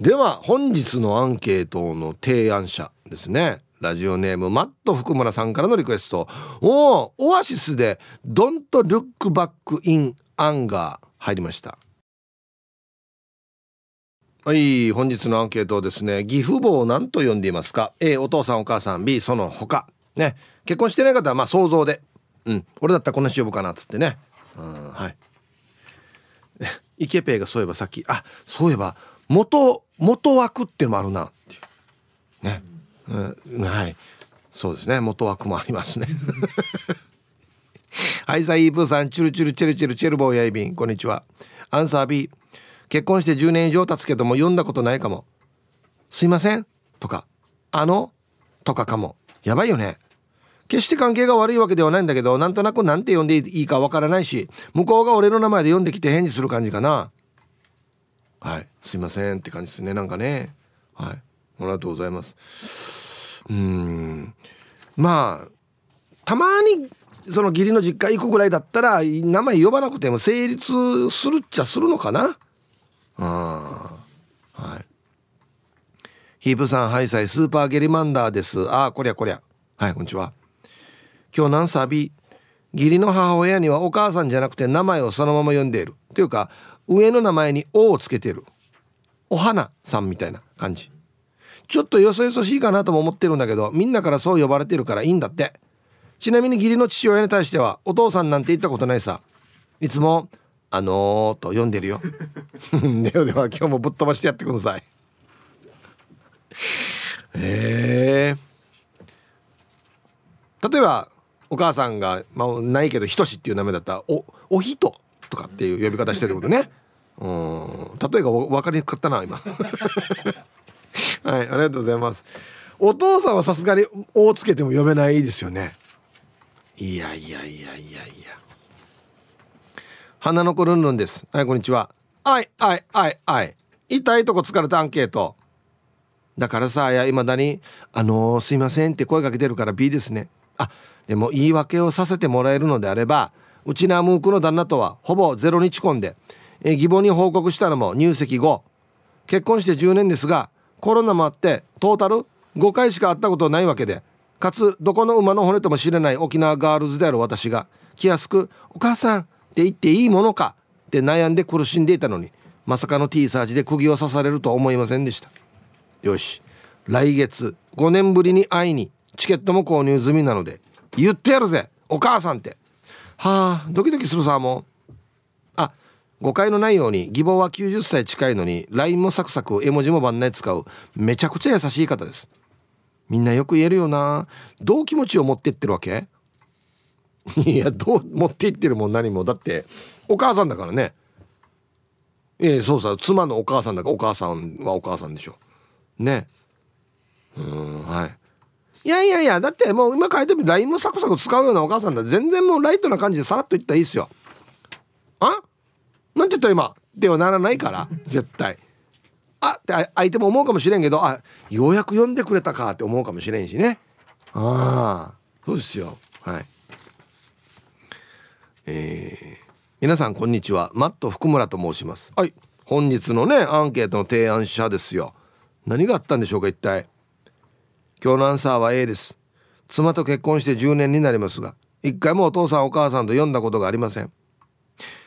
では本日のアンケートの提案者ですね。ラジオネームマット福村さんからのリクエスト。おオアシスで「Don't Look Back in アンガー入りました。はい本日のアンケートですね義父母を何と呼んでいますか？A お父さんお母さん。B その他。ね。結婚してない方はまあ想像で。うん。俺だったらこの人呼ぶかなっつってね。うんはい。イケペイがそういえばさっきあそういえば元元枠ってのもあるなっていう。ね、うん、はい。そうですね。元枠もありますね。はい、さイープーさん、チュルチュルチェルチェルチェルボーヤイビン、こんにちは。アンサー B。結婚して10年以上経つけども読んだことないかも。すいません。とかあの？とかかも。やばいよね。決して関係が悪いわけではないんだけどなんとなく何て呼んでいいかわからないし向こうが俺の名前で読んできて返事する感じかな。はい。すいませんって感じですね。なんかね。はい。ありがとうございます。うん。まあたまにその義理の実家行くぐらいだったら名前呼ばなくても成立するっちゃするのかな？あはい。ヒープさんハイサイスーパーゲリマンダーです。ああこりゃこりゃ。はいこんにちは。今日何サビ？義理の母親にはお母さんじゃなくて名前をそのまま呼んでいる。というか上の名前に「お」をつけてる。お花さんみたいな感じ。ちょっとよそよそしいかなとも思ってるんだけどみんなからそう呼ばれてるからいいんだって。ちなみに義理の父親に対してはお父さんなんて言ったことないさ。いつも「あのー」と呼んでるよ。ではでは今日もぶっ飛ばしてやってください。えー、例えばお母さんが、まあ、ないけど「ひとし」っていう名前だったら「おおひと」とかっていう呼び方してることね。うん。例えが分かりにくかったな今。はいありがとうございます。お父さんはさすがに「お」つけても呼べないですよね。いやいやいやいやいや。花の子ルンルンです。はいこんにちは。あいあいあいあい。痛いとこ疲れたアンケート。だからさいまだに「あのー、すいません」って声かけてるから B ですね。あでも言い訳をさせてもらえるのであればうちなムークの旦那とはほぼゼロ日婚でえ疑問に報告したのも入籍後。結婚して10年ですがコロナもあってトータル5回しか会ったことないわけでかつどこの馬の骨とも知れない沖縄ガールズである私が気安く「お母さん」って言っていいものか？って悩んで苦しんでいたのにまさかの T サージで釘を刺されるとは思いませんでした。よし。来月5年ぶりに会いにチケットも購入済みなので言ってやるぜお母さんって。はあドキドキするさもう。あ誤解のないように義母は90歳近いのに LINE もサクサク絵文字も番内使うめちゃくちゃ優しい方です。みんなよく言えるよな。どう気持ちを持ってってるわけ？いやどう持っていってるもん何も。だってお母さんだからね。ええそうさ妻のお母さんだからお母さんはお母さんでしょ。ね。うんはい。いやいやいやだってもう今書いてる LINE もサクサク使うようなお母さんだ。全然もうライトな感じでさらっと言ったらいいっすよ。あ？なんて言った今？ではならないから絶対。あって相手も思うかもしれんけどあようやく読んでくれたかって思うかもしれんしね。ああそうですよ。はい。えー、皆さんこんにちは。マット福村と申します。はい。本日のねアンケートの提案者ですよ。何があったんでしょうか一体。今日のアンサーは A です。妻と結婚して10年になりますが一回もお父さんお母さんと読んだことがありません。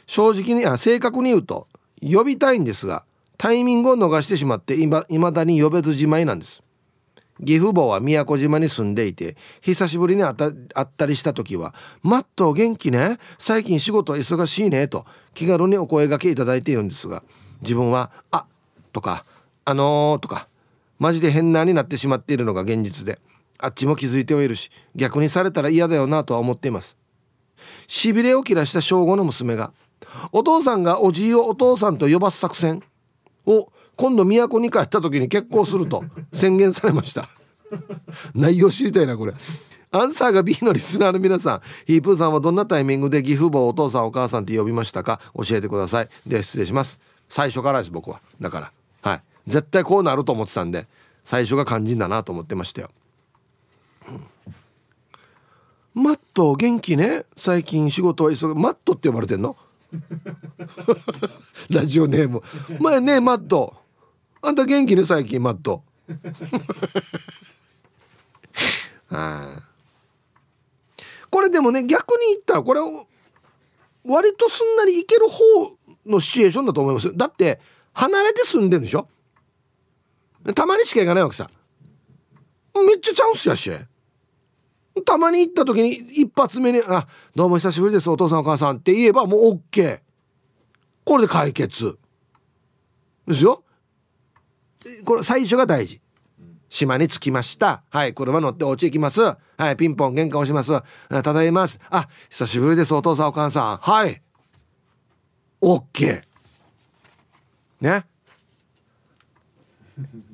正直にあ正確に言うと呼びたいんですがタイミングを逃してしまっていまだに呼べずじまいなんです。義父母は宮古島に住んでいて久しぶりに会ったりした時は「マット元気ね最近仕事忙しいね」と気軽にお声がけいただいているんですが自分は「あとか「あのー」とかマジで変なになってしまっているのが現実であっちも気づいてはいるし逆にされたら嫌だよなとは思っています。しびれを切らした小5の娘がお父さんがおじいをお父さんと呼ばす作戦を今度都に帰った時に結婚すると 宣言されました。内容知りたいなこれ。アンサーが B のリスナーの皆さん。ヒープーさんはどんなタイミングで義父母お父さんお母さんって呼びましたか？教えてください。で失礼します。最初からです僕は。だから。はい。絶対こうなると思ってたんで最初が肝心だなと思ってましたよ、うん、マット元気ね？最近仕事は急ぐマットって呼ばれてんの？ラジオネーム。前ねマット。あんた元気ね最近マット。あこれでもね逆に言ったらこれ割とすんなりいける方のシチュエーションだと思いますだって離れて住んでんでしょ？たまにしか行かないわけさ。めっちゃチャンスやし。たまに行った時に一発目に「あどうも久しぶりですお父さんお母さん」って言えばもう OK これで解決。ですよ。これ最初が大事。島に着きました。はい車乗ってお家行きます。はいピンポン玄関押します。ただいます。あ久しぶりですお父さんお母さん。はい。OK ね。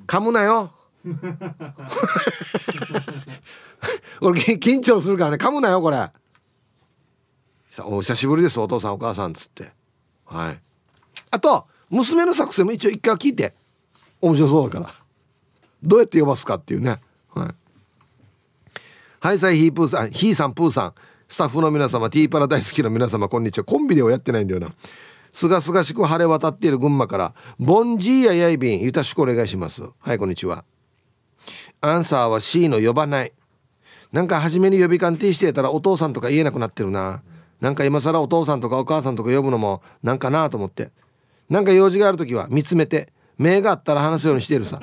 噛むなよ。これ緊張するからね。噛むなよこれ。さお久しぶりですお父さんお母さんっつって。はい。あと娘の作戦も一応一回聞いて。面白そうだから。どうやって呼ばすかっていうね。はい。はいさいヒープーさんヒーさんプーさん。スタッフの皆様ティーパラ大好きの皆様こんにちは。コンビではやってないんだよな。すがすがしく晴れ渡っている群馬からボンジーややいびんよろしくお願いします。はいこんにちは。アンサーは C の呼ばない。なんか初めに呼び鑑定してたらお父さんとか言えなくなってるな。なんか今更お父さんとかお母さんとか呼ぶのもなんかなと思って。なんか用事がある時は見つめて目があったら話すようにしてるさ。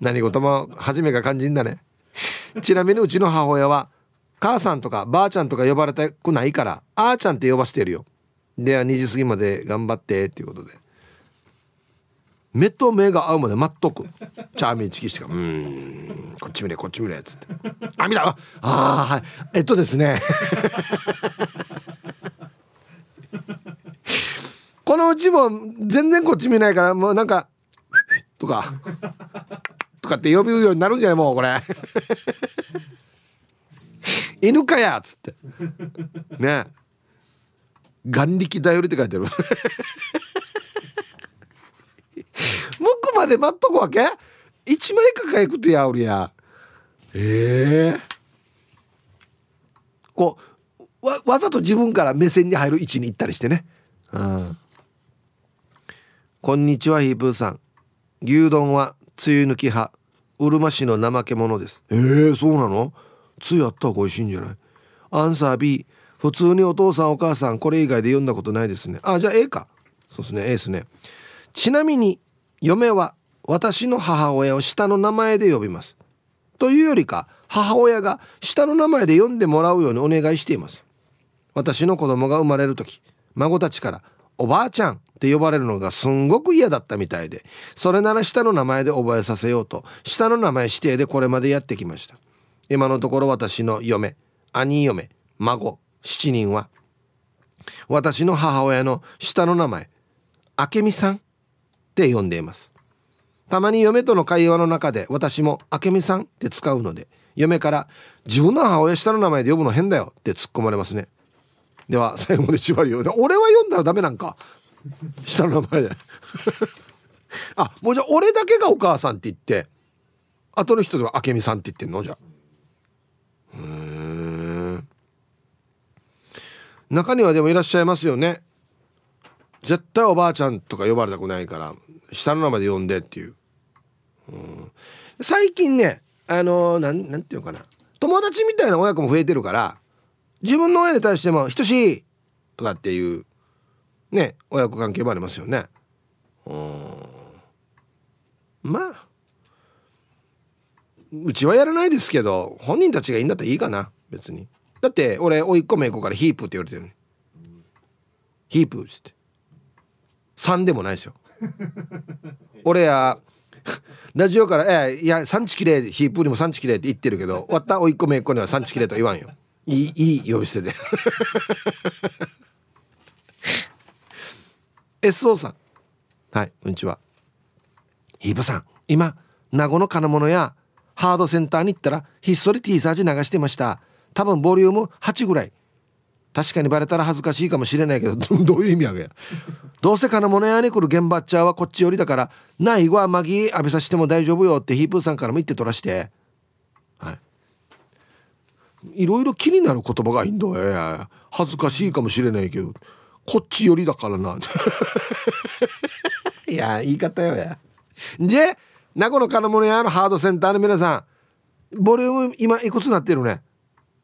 何事も初めが肝心だね。ちなみにうちの母親は母さんとかばあちゃんとか呼ばれたくないからあーちゃんって呼ばしてるよ。では2時過ぎまで頑張ってっていうことで。目と目が合うまで待っとく。チャーミーチキしてから「うん。こっち見れこっち見れ」っつって「あ見た？ああはい。えっとですね。このうちも全然こっち見ないからもうなんか「とか「とかって呼ぶようになるんじゃないもうこれ。犬かや」っつって。ね。眼力頼りって書いてある。向くまで待っとくわけ？一枚かかいくとやおりや。ええ。ー、こうわわざと自分から目線に入る位置に行ったりしてね。うん。こんにちはヒープーさん。牛丼は梅雨抜き派。うるま市の怠け者です。えー、そうなの？梅雨あった方が美味しいんじゃない？アンサー B 普通にお父さんお母さんこれ以外で読んだことないですね。あじゃあ A か。そうですね A ですねちなみに嫁は私の母親を下の名前で呼びます。というよりか母親が下の名前で呼んでもらうようにお願いしています。私の子供が生まれる時孫たちから「おばあちゃん」って呼ばれるのがすんごく嫌だったみたいでそれなら下の名前で覚えさせようと下の名前指定でこれまでやってきました。今のところ私の嫁兄嫁孫7人は私の母親の下の名前明美さんって呼んでいます。たまに嫁との会話の中で私も明美さんって使うので嫁から自分の母親下の名前で呼ぶの変だよって突っ込まれますね。では最後まで縛りを。俺は読んだらダメなんか？下の名前で。あもうじゃあ俺だけがお母さんって言って後の人では明美さんって言ってんの？じゃうん中にはでもいらっしゃいますよね。絶対おばあちゃんとか呼ばれたくないから。下の名前で呼んでっていう、うん、最近ねあのー、なんなんていうのかな。友達みたいな親子も増えてるから自分の親に対しても「等しい」とかっていうね親子関係もありますよね。うん。まあうちはやらないですけど本人たちがいいんだったらいいかな別に。だって俺甥っ子めいっ子からヒープって言われてるねヒープっつって。3でもないですよ。俺やラジオから「えいや産地きれいヒープーにも産地きれい」って言ってるけど終わったおいっ子めいっ子には産地きれいと言わんよ。いいいい呼び捨てで。SO さん。はいこんにちは。ヒープさん今名護の金物やハードセンターに行ったらひっそり T サージ流してました。多分ボリューム8ぐらい。確かにバレたら恥ずかしいかもしれないけど どういう意味やげどうせ金物屋に来る現場っちゃはこっち寄りだからないはマギー浴びさせても大丈夫よってヒープーさんからも言って取らして。はい。いろいろ気になる言葉がいいんだよ恥ずかしいかもしれないけどこっち寄りだからな。いや言い方よや。じゃ名護の金物屋のハードセンターの皆さんボリューム今いくつなってるね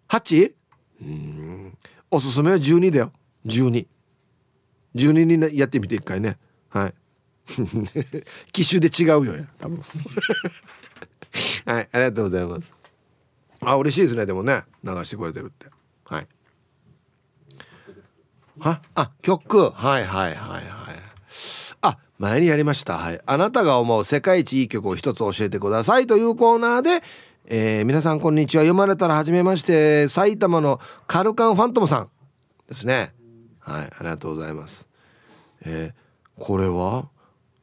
？8? うんおすすめは12だよ。1212 12にやってみて一回ね。はい。機種で違うよや。多分。はいありがとうございます。あ嬉しいですねでもね。流してくれてるって。はい。は？あ曲。はいはいはいはい。あ前にやりました。はい。あなたが思う世界一いい曲を一つ教えてくださいというコーナーでえー、皆さんこんにちは。読まれたら初めまして埼玉のカルカンファントムさんですね。はいありがとうございます。えー、これは、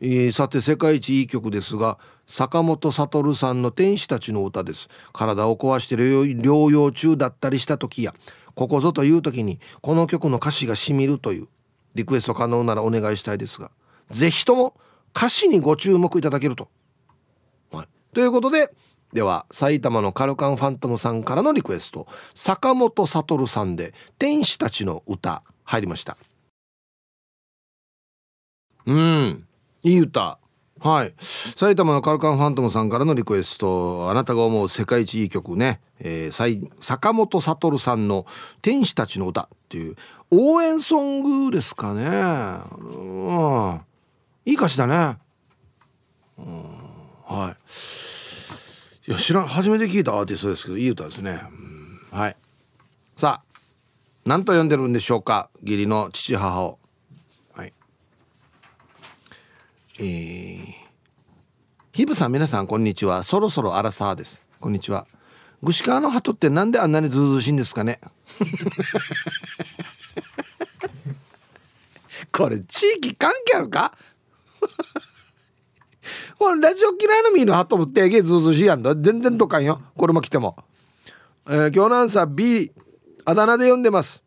えー、さて世界一いい曲ですが坂本悟さんの天使たちの歌です。体を壊して療養中だったりした時やここぞという時にこの曲の歌詞がしみるというリクエスト可能ならお願いしたいですが是非とも歌詞にご注目いただけると。はい、ということででは埼玉のカルカンファントムさんからのリクエスト坂本悟さんで「天使たちの歌」入りました。うんいい歌。はい。埼玉のカルカンファントムさんからのリクエストあなたが思う世界一いい曲ね、えー、坂本悟さんの「天使たちの歌」っていう応援ソングですかね。うん。いい歌詞だね。うん。はい。いや知らん。初めて聞いたアーティストですけどいい歌ですね、うん、はい。さあ何と呼んでるんでしょうか？義理の父母を。はい。えー、ヒブさん皆さんこんにちは。そろそろアラサーです。こんにちは。グシカの鳩ってなんであんなにずうずうしいんですかね？これ地域関係あるか？これラジオ嫌いのミーの鳩もってげずうずうしいやんだ全然どかんよ。これも来ても、えー、今日のアンサー B あだ名で呼んでます。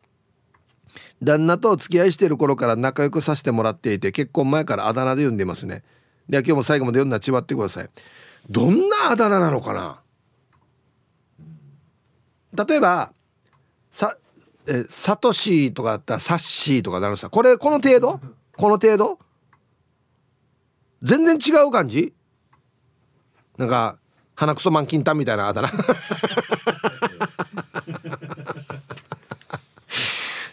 旦那とお付き合いしている頃から仲良くさせてもらっていて結婚前からあだ名で呼んでますね。では今日も最後まで読んだちばってください。どんなあだ名なのかな？例えばさえサトシとかだったらサッシーとかなるさ。これこの程度？この程度？全然違う感じ？なんか鼻くそマンキンタンみたいなあだ名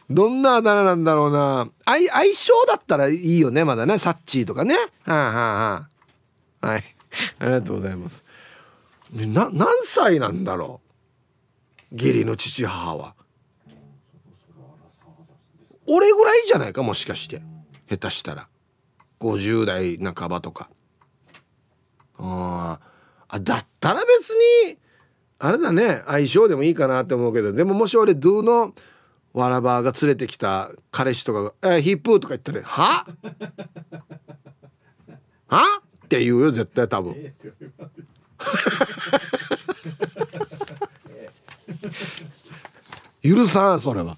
どんなあだ名なんだろうな。相相性だったらいいよねまだね。サッチーとかね。はあはあはあ。はい。ありがとうございます。な何歳なんだろう？義理の父母は。俺ぐらいじゃないか？もしかして。下手したら50代半ばとか。ああだったら別にあれだね相性でもいいかなって思うけどでももし俺ドゥのわらばが連れてきた彼氏とかが「えー、ヒップー」とか言ったら「は？は？って言うよ絶対多分。許さんそれは。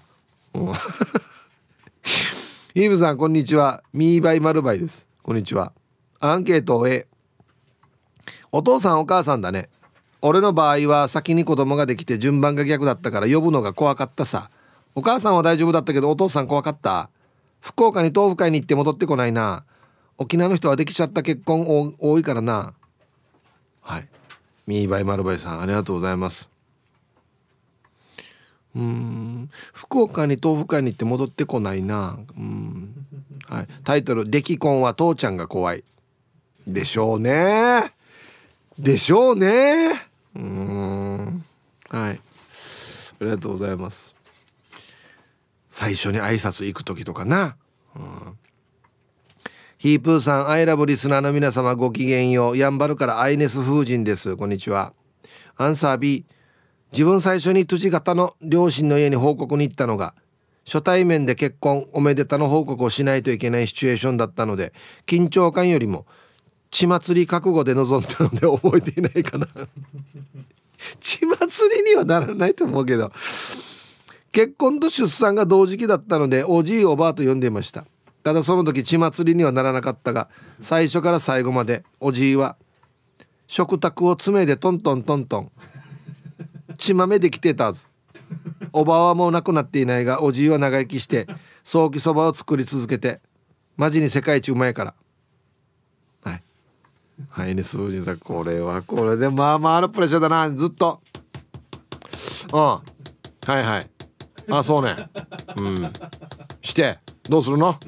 ヒーブさんこんにちは。ミーバイマルバイです。こんにちは。アンケート A お父さんお母さんだね。俺の場合は先に子供ができて順番が逆だったから呼ぶのが怖かったさ。お母さんは大丈夫だったけどお父さん怖かった。福岡に豆腐会に行って戻ってこないな。沖縄の人はできちゃった結婚多いからな。はい。ミーバイマルバイさんありがとうございます。うん。福岡に豆腐会に行って戻ってこないな。うん。はい。タイトル「出来婚は父ちゃんが怖い」でしょうね。でしょうね。うん。はい。ありがとうございます。最初に挨拶行く時とかな、うん、ヒープーさんアイラブリスナーの皆様ごきげんよう。やんばるからアイネス風神です。こんにちは。アンサー B 自分最初に土方の両親の家に報告に行ったのが初対面で結婚おめでたの報告をしないといけないシチュエーションだったので緊張感よりも血祭り覚悟で臨んだので覚えていないかな。血祭りにはならないと思うけど。結婚と出産が同時期だったのでおじいおばあと呼んでいました。ただその時血祭りにはならなかったが最初から最後までおじいは食卓を爪でトントントントン血豆できてたずおばはもう亡くなっていないがおじいは長生きしてソーキそばを作り続けてマジに世界一うまいから。はい。はいね数字さんこれはこれでまあまああるプレッシャーだな。ずっと。うん。はいはい。あそうね。うん。して。どうするの？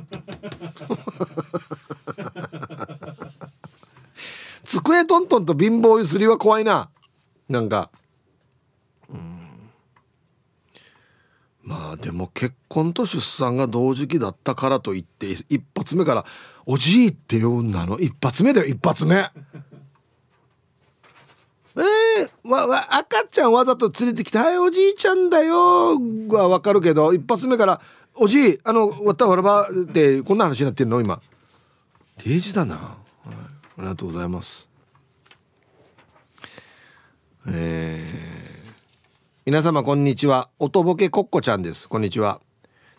机トントンと貧乏ゆすりは怖いな。なんかうんまあでも結婚と出産が同時期だったからといって一発目から「おじい」って呼んだの？一発目だよ一発目。えー、わわ赤ちゃんわざと連れてきて「はいおじいちゃんだよ」はわかるけど一発目から「おじいあのわったわらば」ってこんな話になってるの？今。定時だな、はい、ありがとうございます。えー、皆様こんにちは。音ボケコッコちゃんです。こんにちは。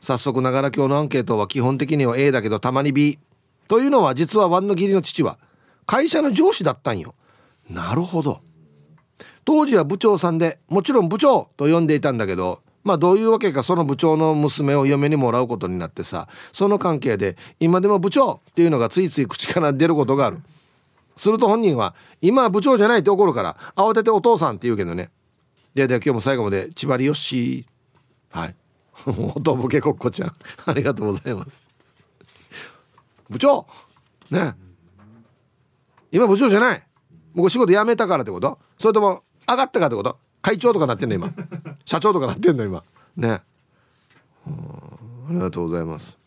早速ながら今日のアンケートは基本的には A だけどたまに B というのは実はワンの義理の父は会社の上司だったんよ。なるほど。当時は部長さんでもちろん部長と呼んでいたんだけどまあどういうわけかその部長の娘を嫁にもらうことになってさその関係で今でも部長っていうのがついつい口から出ることがある。すると本人は今は部長じゃないって怒るから慌ててお父さんって言うけどね。でで今日も最後まで千葉りよしはい。音ボケこっこちゃん。ありがとうございます。部長！ね。今部長じゃない。もう仕事辞めたからってこと？それとも上がったかってこと？会長とかなってんの今？社長とかなってんの今？ね。ありがとうございます。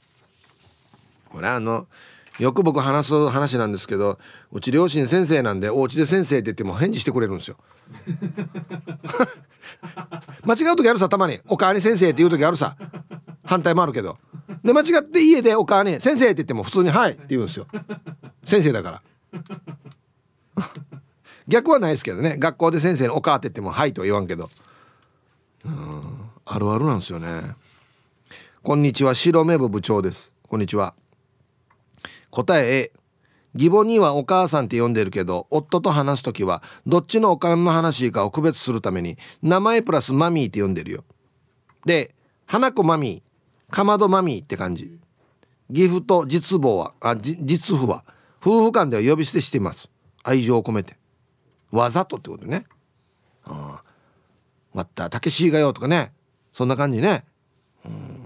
これあのよく僕話す話なんですけどうち両親先生なんでお家で先生って言っても返事してくれるんですよ。間違う時あるさたまに「おかわり先生」って言う時あるさ。反対もあるけど。で間違って家で「おかわり先生」って言っても普通に「はい」って言うんですよ。先生だから。逆はないですけどね。学校で先生の「おか」って言っても「はい」とは言わんけど。うんあるあるなんですよね。こんにちは白目部部長です。こんにちは。答え。A 義母にはお母さんって呼んでるけど夫と話す時はどっちのおかんの話かを区別するために名前プラスマミーって呼んでるよ。で花子マミーかまどマミーって感じ。義父と実母はあ実父は夫婦間では呼び捨てしています。愛情を込めて。わざとってことね。ああ。またたけしがよとかね。そんな感じね。うん。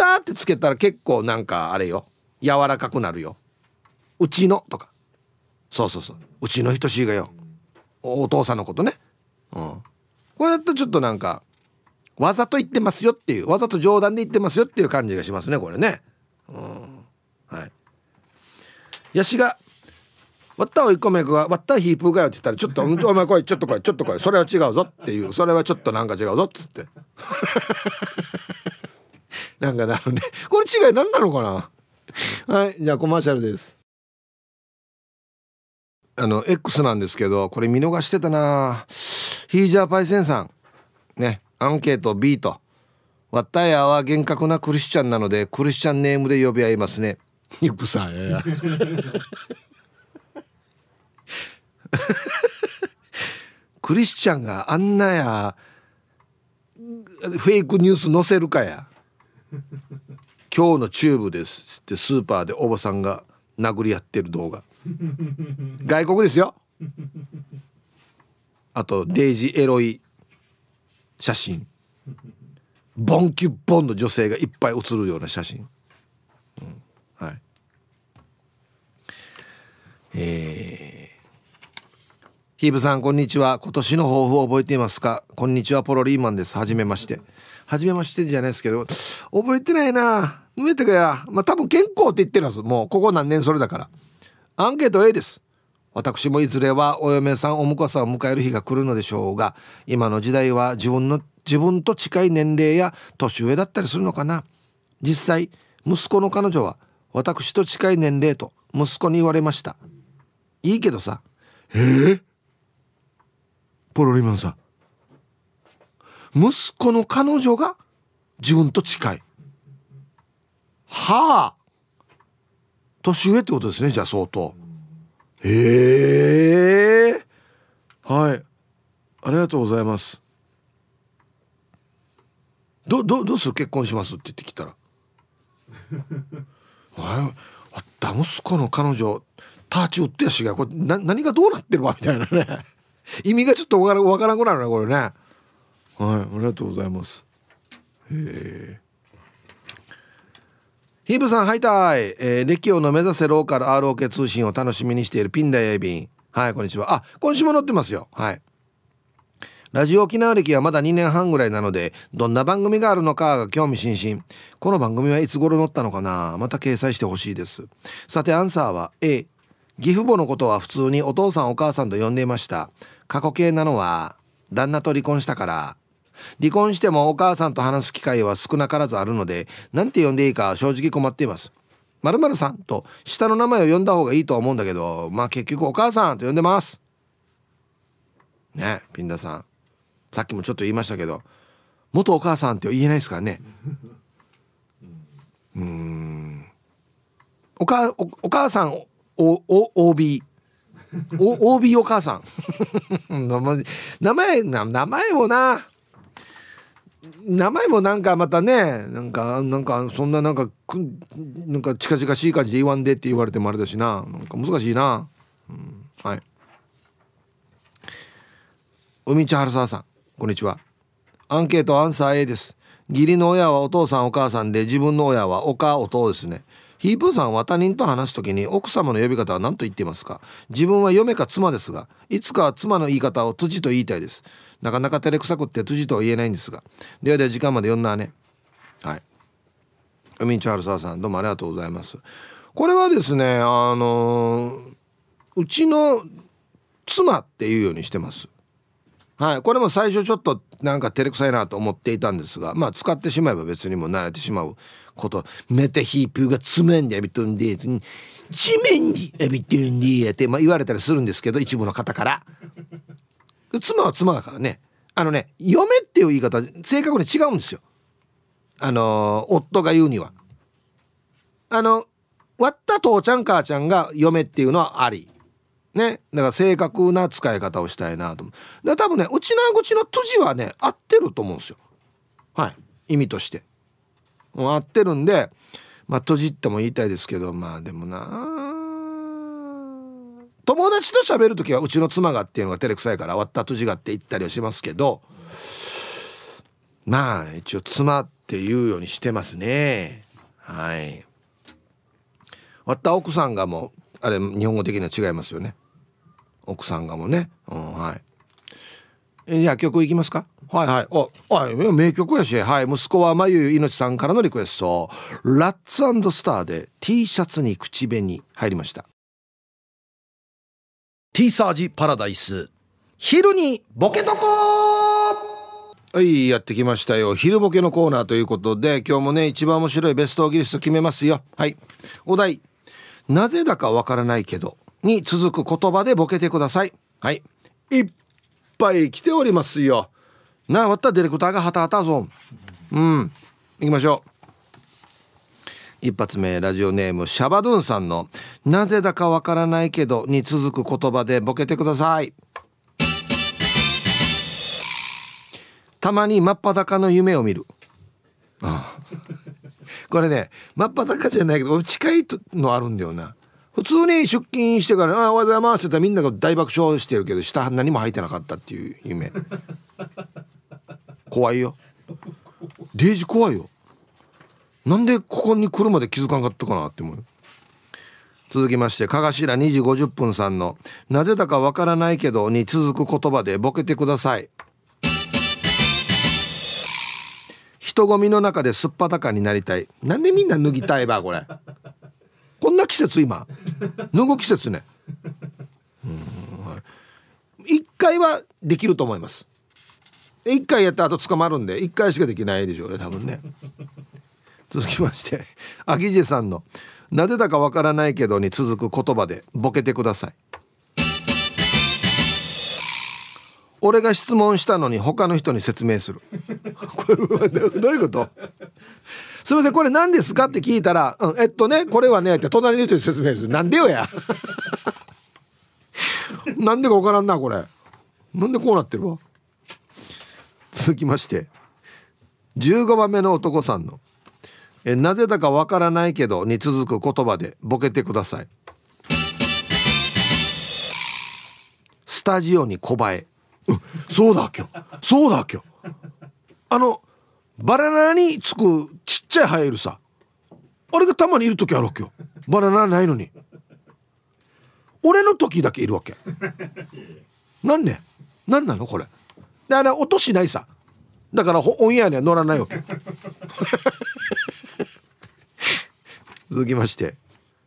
ったってつけたら結構なんかあれよ。柔らかくなるよ。うちのとか。そうそうそう。うちの人しがよ。お父さんのことね。うん。これだとちょっとなんかわざと言ってますよっていうわざと冗談で言ってますよっていう感じがしますねこれね。うん。はい。ヤシが割ったおいこめが割ったヒープーがよって言ったらちょっと「お前来いちょっと来いちょっと来いそれは違うぞ」っていうそれはちょっとなんか違うぞっつって。なんかなるね。これ違い何なのかな？はいじゃあコマーシャルです。あの X なんですけどこれ見逃してたな。ヒージャーパイセンさん。ねアンケート B と「わったやは厳格なクリスチャンなのでクリスチャンネームで呼び合いますね」ゆくさやクリスチャンがあんなやフェイクニュース載せるかや 今日のチューブですってスーパーでおばさんが殴り合ってる動画。外国ですよ。あとデイジエロい写真。ボンキュッボンの女性がいっぱい写るような写真、うん、はい。えー。ヒーブさんこんにちは。今年の抱負を覚えていますか？こんにちは。ポロリーマンです。はじめまして。はじめましてじゃないですけど覚えてないな。増えてかや。まあ多分健康って言ってるんですもうここ何年それだから。アンケート A です。私もいずれはお嫁さんお婿さんを迎える日が来るのでしょうが今の時代は自分の自分と近い年齢や年上だったりするのかな。実際息子の彼女は私と近い年齢と息子に言われました。いいけどさ。えー、ポロリマンさん。息子の彼女が自分と近い。はあ。年上ってことですねじゃあ相当。へえ。はい。ありがとうございます。どどどうする？結婚しますって言ってきたら。あった息子の彼女ターチ打ってやしがこれな何がどうなってるわ？みたいなね。意味がちょっとわからわからんくなるねこれね。はいありがとうございます。へえヒーブさんはいたい、えー、レキオの目指せローカル ROK 通信を楽しみにしているピンダイエビン。はいこんにちは。あ今週も載ってますよ。はい。ラジオ沖縄歴はまだ2年半ぐらいなのでどんな番組があるのかが興味津々。この番組はいつ頃載ったのかな。また掲載してほしいです。さてアンサーは A 義父母のことは普通にお父さんお母さんと呼んでいました。過去形なのは旦那と離婚したから。離婚してもお母さんと話す機会は少なからずあるので何て呼んでいいか正直困っています。まるさんと下の名前を呼んだ方がいいとは思うんだけどまあ結局お母さんと呼んでます。ねピンダさん。さっきもちょっと言いましたけど元お母さんって言えないですからね。うん。おかおお母さんおお OB お OB お母さん。名前名前もな。名前もなんかまたねなんかなんかそんななんかなんか近々しい感じで言わんでって言われてもあれだしな。なんか難しいな、うん、はい。海地春沢さんこんにちは。アンケートアンサー A です。義理の親はお父さんお母さんで自分の親はお母お父ですね。ヒープーさんは他人と話す時に奥様の呼び方は何と言っていますか？自分は嫁か妻ですがいつかは妻の言い方を辻と言いたいです。なかなか照れくさくって辻とは言えないんですが。ではでは時間まで読んだねはい。海んちはるささんどうもありがとうございます。これはですねあのうちの妻っていうようにしてます。はい。これも最初ちょっとなんか照れくさいなと思っていたんですがまあ使ってしまえば別にも慣れてしまうこと。メテヒープがつめんでやびとんで地面にやびとんでやって、まあ、言われたりするんですけど一部の方から。妻は妻だからね。あのね嫁っていう言い方正確に違うんですよ。あの夫が言うには。あの割った父ちゃん母ちゃんが嫁っていうのはあり。ね。だから正確な使い方をしたいなと思う。だ多分ねうちな口の閉じはね合ってると思うんですよ。はい。意味として。合ってるんでまあ閉じっても言いたいですけどまあでもな友達と喋る時はうちの妻がっていうのが照れくさいから終わった閉じがって言ったりはしますけどまあ一応妻っていうようにしてますね。はい。終わった奥さんがもうあれ日本語的には違いますよね。奥さんがもね、うん、はい。じゃあ曲いきますか？はいはい。おあ名曲やし。はい。息子はまゆいのちさんからのリクエスト。ラッツスターで T シャツに口紅入りました。T サージパラダイス。昼にボケとこはいやってきましたよ。昼ボケのコーナーということで今日もね一番面白いベストギリスト決めますよ。はい。お題。なぜだかわからないけどに続く言葉でボケてください。はい。いっぱい来ておりますよ。なあわったディレクターがハタハタぞ。うん。行きましょう。一発目ラジオネームシャバドゥンさんの「なぜだかわからないけど」に続く言葉でボケてください。たまに真っ裸の夢を見る。ああ。これね真っ裸じゃないけど近いのあるんだよな。普通に出勤してから「あおはようございます」って言ったらみんなが大爆笑してるけど下何も履いてなかったっていう夢。怖いよ。デイジ怖いよなんでここに来るまで気づかんかったかなって思う続きましてかがしら2時50分さんの「なぜだかわからないけど」に続く言葉でボケてください。人混みの中ですっぱだかになりたい。なんでみんな脱ぎたいばこれ。こんな季節今。脱ぐ季節ね。一回はできると思います。一回やった後捕まるんで一回しかできないでしょうね多分ね。続きまして秋地さんの「なぜだかわからないけど」に続く言葉でボケてください。俺が質問したのに他の人に説明する。これどういうこと？すみませんこれ何ですかって聞いたら「うん、えっとねこれはね」って隣の人に説明する。なんでよや。なんでかわからんなこれ。なんでこうなってるわ？続きまして15番目の男さんの「えなぜだかわからないけど」に続く言葉でボケてください。スタジオに小映え、う、そうだ今日。そうだ今日。あのバナナにつくちっちゃいハエルさ。あれがたまにいる時あるわけよバナナないのに。俺の時だけいるわけ。なんねなんなの？これ。であれ音しないさ。だからオンエアには乗らないわけ。続きまして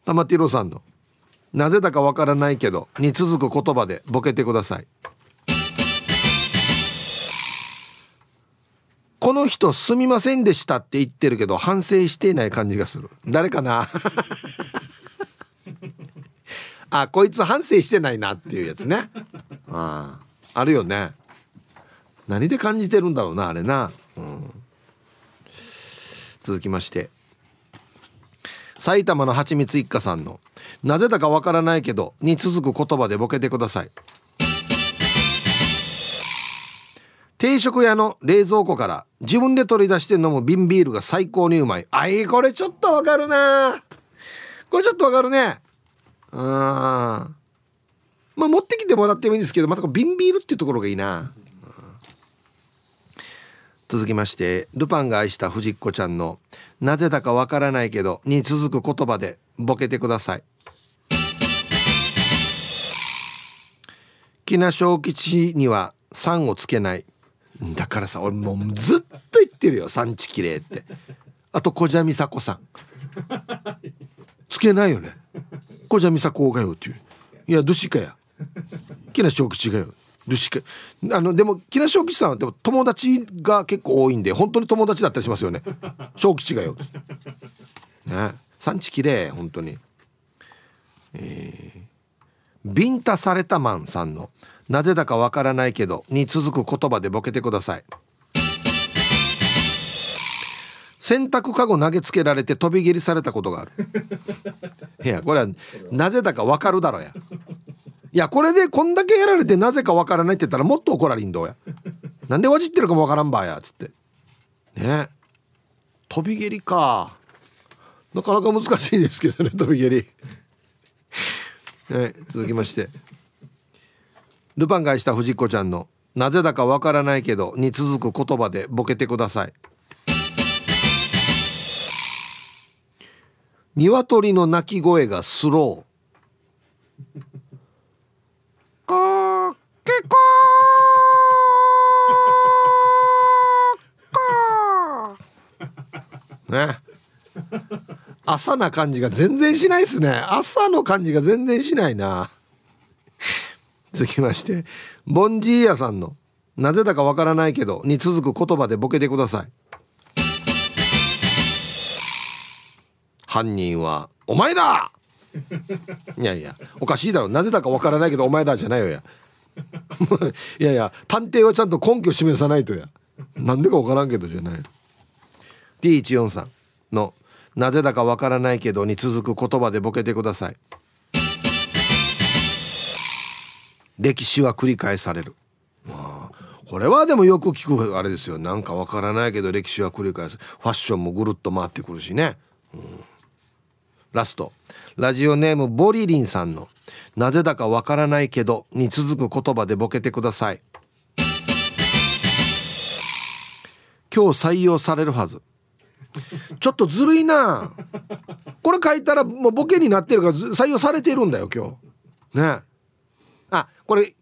玉ティロさんの「なぜだかわからないけど」に続く言葉でボケてください。この人すみませんでしたって言ってるけど反省していない感じがする。誰かな？あこいつ反省してないなっていうやつね。あ。あるよね。何で感じてるんだろうなあれな、うん、続きまして埼玉のはちみつ一家さんの「なぜだかわからないけど」に続く言葉でボケてください。定食屋の冷蔵庫から自分で取り出して飲む瓶ビールが最高にうまい。あいこれちょっとわかるな。これちょっとわかるね。うんまあ持ってきてもらってもいいんですけどまたこ瓶ビールっていうところがいいな、続きましてルパンが愛した藤子ちゃんの「なぜだかわからないけど」に続く言葉でボケてください。木名小吉には「さん」をつけない。だからさ俺もうずっと言ってるよ産地きれって。あと小蛇美佐子さん。つけないよね。小蛇美佐子がよっていう。いやどしかや。木梨小吉がよ。どしかあのでも木梨小吉さんはでも友達が結構多いんで本当に友達だったりしますよね。小吉がよ。ね。産地きれい本当に。えー、ビンタされたマンさんの「なぜだかわからないけどに続く言葉でボケてください。洗濯かご投げつけられて飛び蹴りされたことがある。いやこれはなぜだかわかるだろやいやこれでこんだけやられてなぜかわからないって言ったらもっと怒られんどうや。なんでわじってるかもわからんばやつって。ね。飛び蹴りか。なかなか難しいですけどね飛び蹴り。はい続きまして。ルパンがした藤子ちゃんの「なぜだかわからないけど」に続く言葉でボケてください。鶏の鳴き声がスロー結 構ね。朝な感じが全然しないっすね。朝の感じが全然しないな。続きましてボンジーヤさんの「なぜだかわからないけど」に続く言葉でボケてください。犯人は「お前だ!」いやいやおかしいだろ。なぜだかわからないけどお前だじゃないよや。いやいや探偵はちゃんと根拠示さないとや。なんでかわからんけどじゃない。T143 の「なぜだかわからないけど」に続く言葉でボケてください。歴史は繰り返される。まあ、これはでもよく聞くあれですよ。なんかわからないけど歴史は繰り返す。ファッションもぐるっと回ってくるしね、うん、ラスト。ラジオネームボリリンさんの「なぜだかわからないけど」に続く言葉でボケてください。今日採用されるはず。ちょっとずるいな。これ書いたらもうボケになってるから採用されてるんだよ今日。ね。あこれ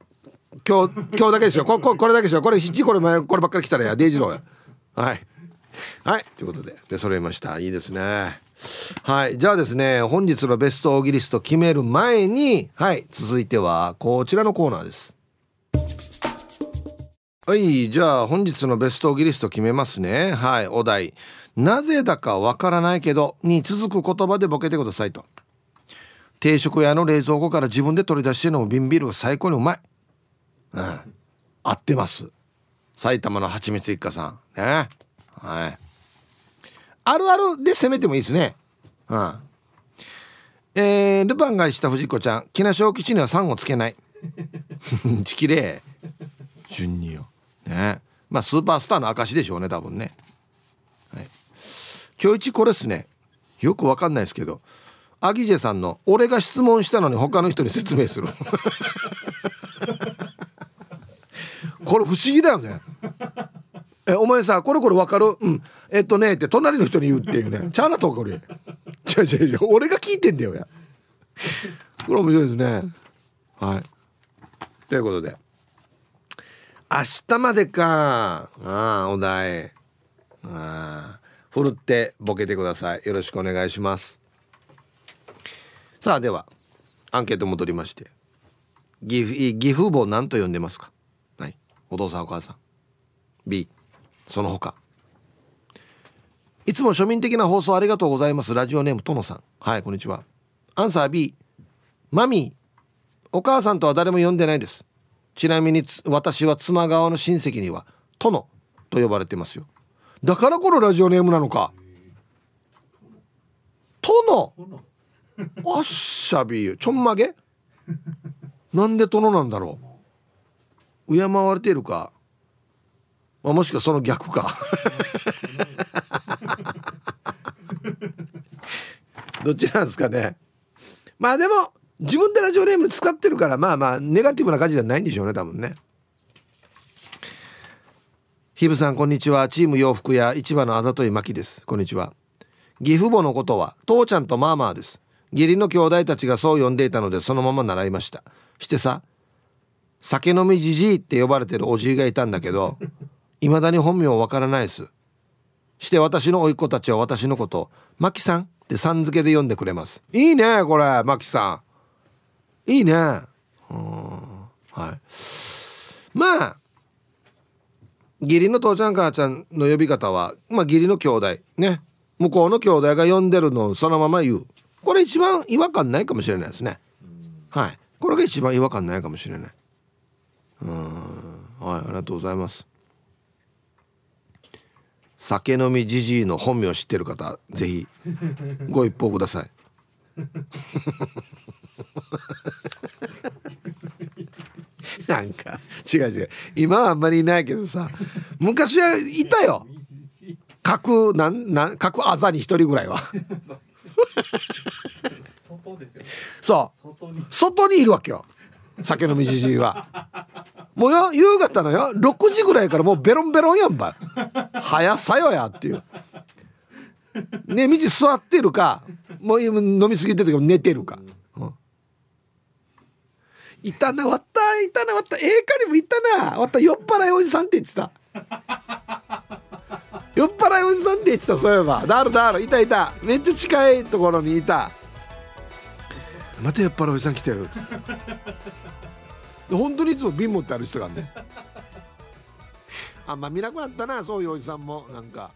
今日今日だけですよ。こここれだけですよ。これ七これ前こればっかり来たらやデイジローや。はい。はい。ということでで揃えました。いいですね。はいじゃあですね本日のベストオーギリスト決める前にはい続いてはこちらのコーナーですはいじゃあ本日のベストオーギリスト決めますねはいお題なぜだかわからないけどに続く言葉でボケてくださいと定食屋の冷蔵庫から自分で取り出して飲む瓶ビールが最高にうまい。うん。合ってます。埼玉のはちみつ一家さん。ね。はい。あるあるで攻めてもいいですね。うん。えー、ルパンがした藤子ちゃん、木梨小吉には3をつけない。ちきれい。順によ。ね。まあ、スーパースターの証でしょうね、多分ね。はい。今日一これっすね。よくわかんないですけど。アギジェさんの「俺が質問したのに他の人に説明する」これ不思議だよねえお前さこれこれ分かる？うん。えっとねって隣の人に言うっていうねちゃうなとこれ違う違う違う。俺が聞いてんだよや。これ面白いですね。はい。ということで。明日までか。ああお題。ああふるってボケてください。よろしくお願いします。さあではアンケート戻りまして。義義父母何と呼んでますか？はい？お父さんお母さん。B その他。いつも庶民的な放送ありがとうございます。ラジオネームとのさん。はいこんにちは。アンサー B マミー。お母さんとは誰も呼んでないです。ちなみに私は妻側の親戚には殿と呼ばれてますよ。だからこのラジオネームなのか。殿あっしゃびちょんまげ？なんで殿なんだろう？敬われているか、まあ、もしくはその逆か。どっちなんですかね。まあでも自分でラジオネーム使ってるからまあまあネガティブな感じじゃないんでしょうね多分ね。ひぶさんこんにちは。チーム洋服屋市場のあざといまきです。こんにちは。義父母のことは父ちゃんとマーマーです。義理の兄弟たちがそう呼んでいたのでそのまま習いました。してさ酒飲みじじいって呼ばれてるおじいがいたんだけど未だに本名わからないです。して私の甥っ子たちは私のことマキさんってさん付けで呼んでくれます。いいねこれマキさん。いいね。うんはい。まあ義理の父ちゃん母ちゃんの呼び方はまあ義理の兄弟ね。向こうの兄弟が呼んでるのをそのまま言う。これ一番違和感ないかもしれないですね。はい。これが一番違和感ないかもしれない。うんはいありがとうございます。酒飲みじじいの本名知ってる方ぜひご一報ください。なんか違う違う。今はあんまりいないけどさ昔はいたよ。各なんなん各あざに一人ぐらいは。そう。外にいるわけよ。酒飲みじじいはもうよ夕方のよ6時ぐらいからもうベロンベロンやんば早さよやっていう。ね道座ってるかもう飲みすぎてる時寝てるか。うん。いたなわったいたなわった。ええかにもいたな。わった酔っ払いおじさんって言ってた。酔っ払いおじさんって言ってたそういえば。だるだる。いたいた。めっちゃ近いところにいた。また酔っ払いおじさん来てる。っつって本当にいつも瓶持ってある人がね。あんま見なくなったなそういうおじさんも。なんか。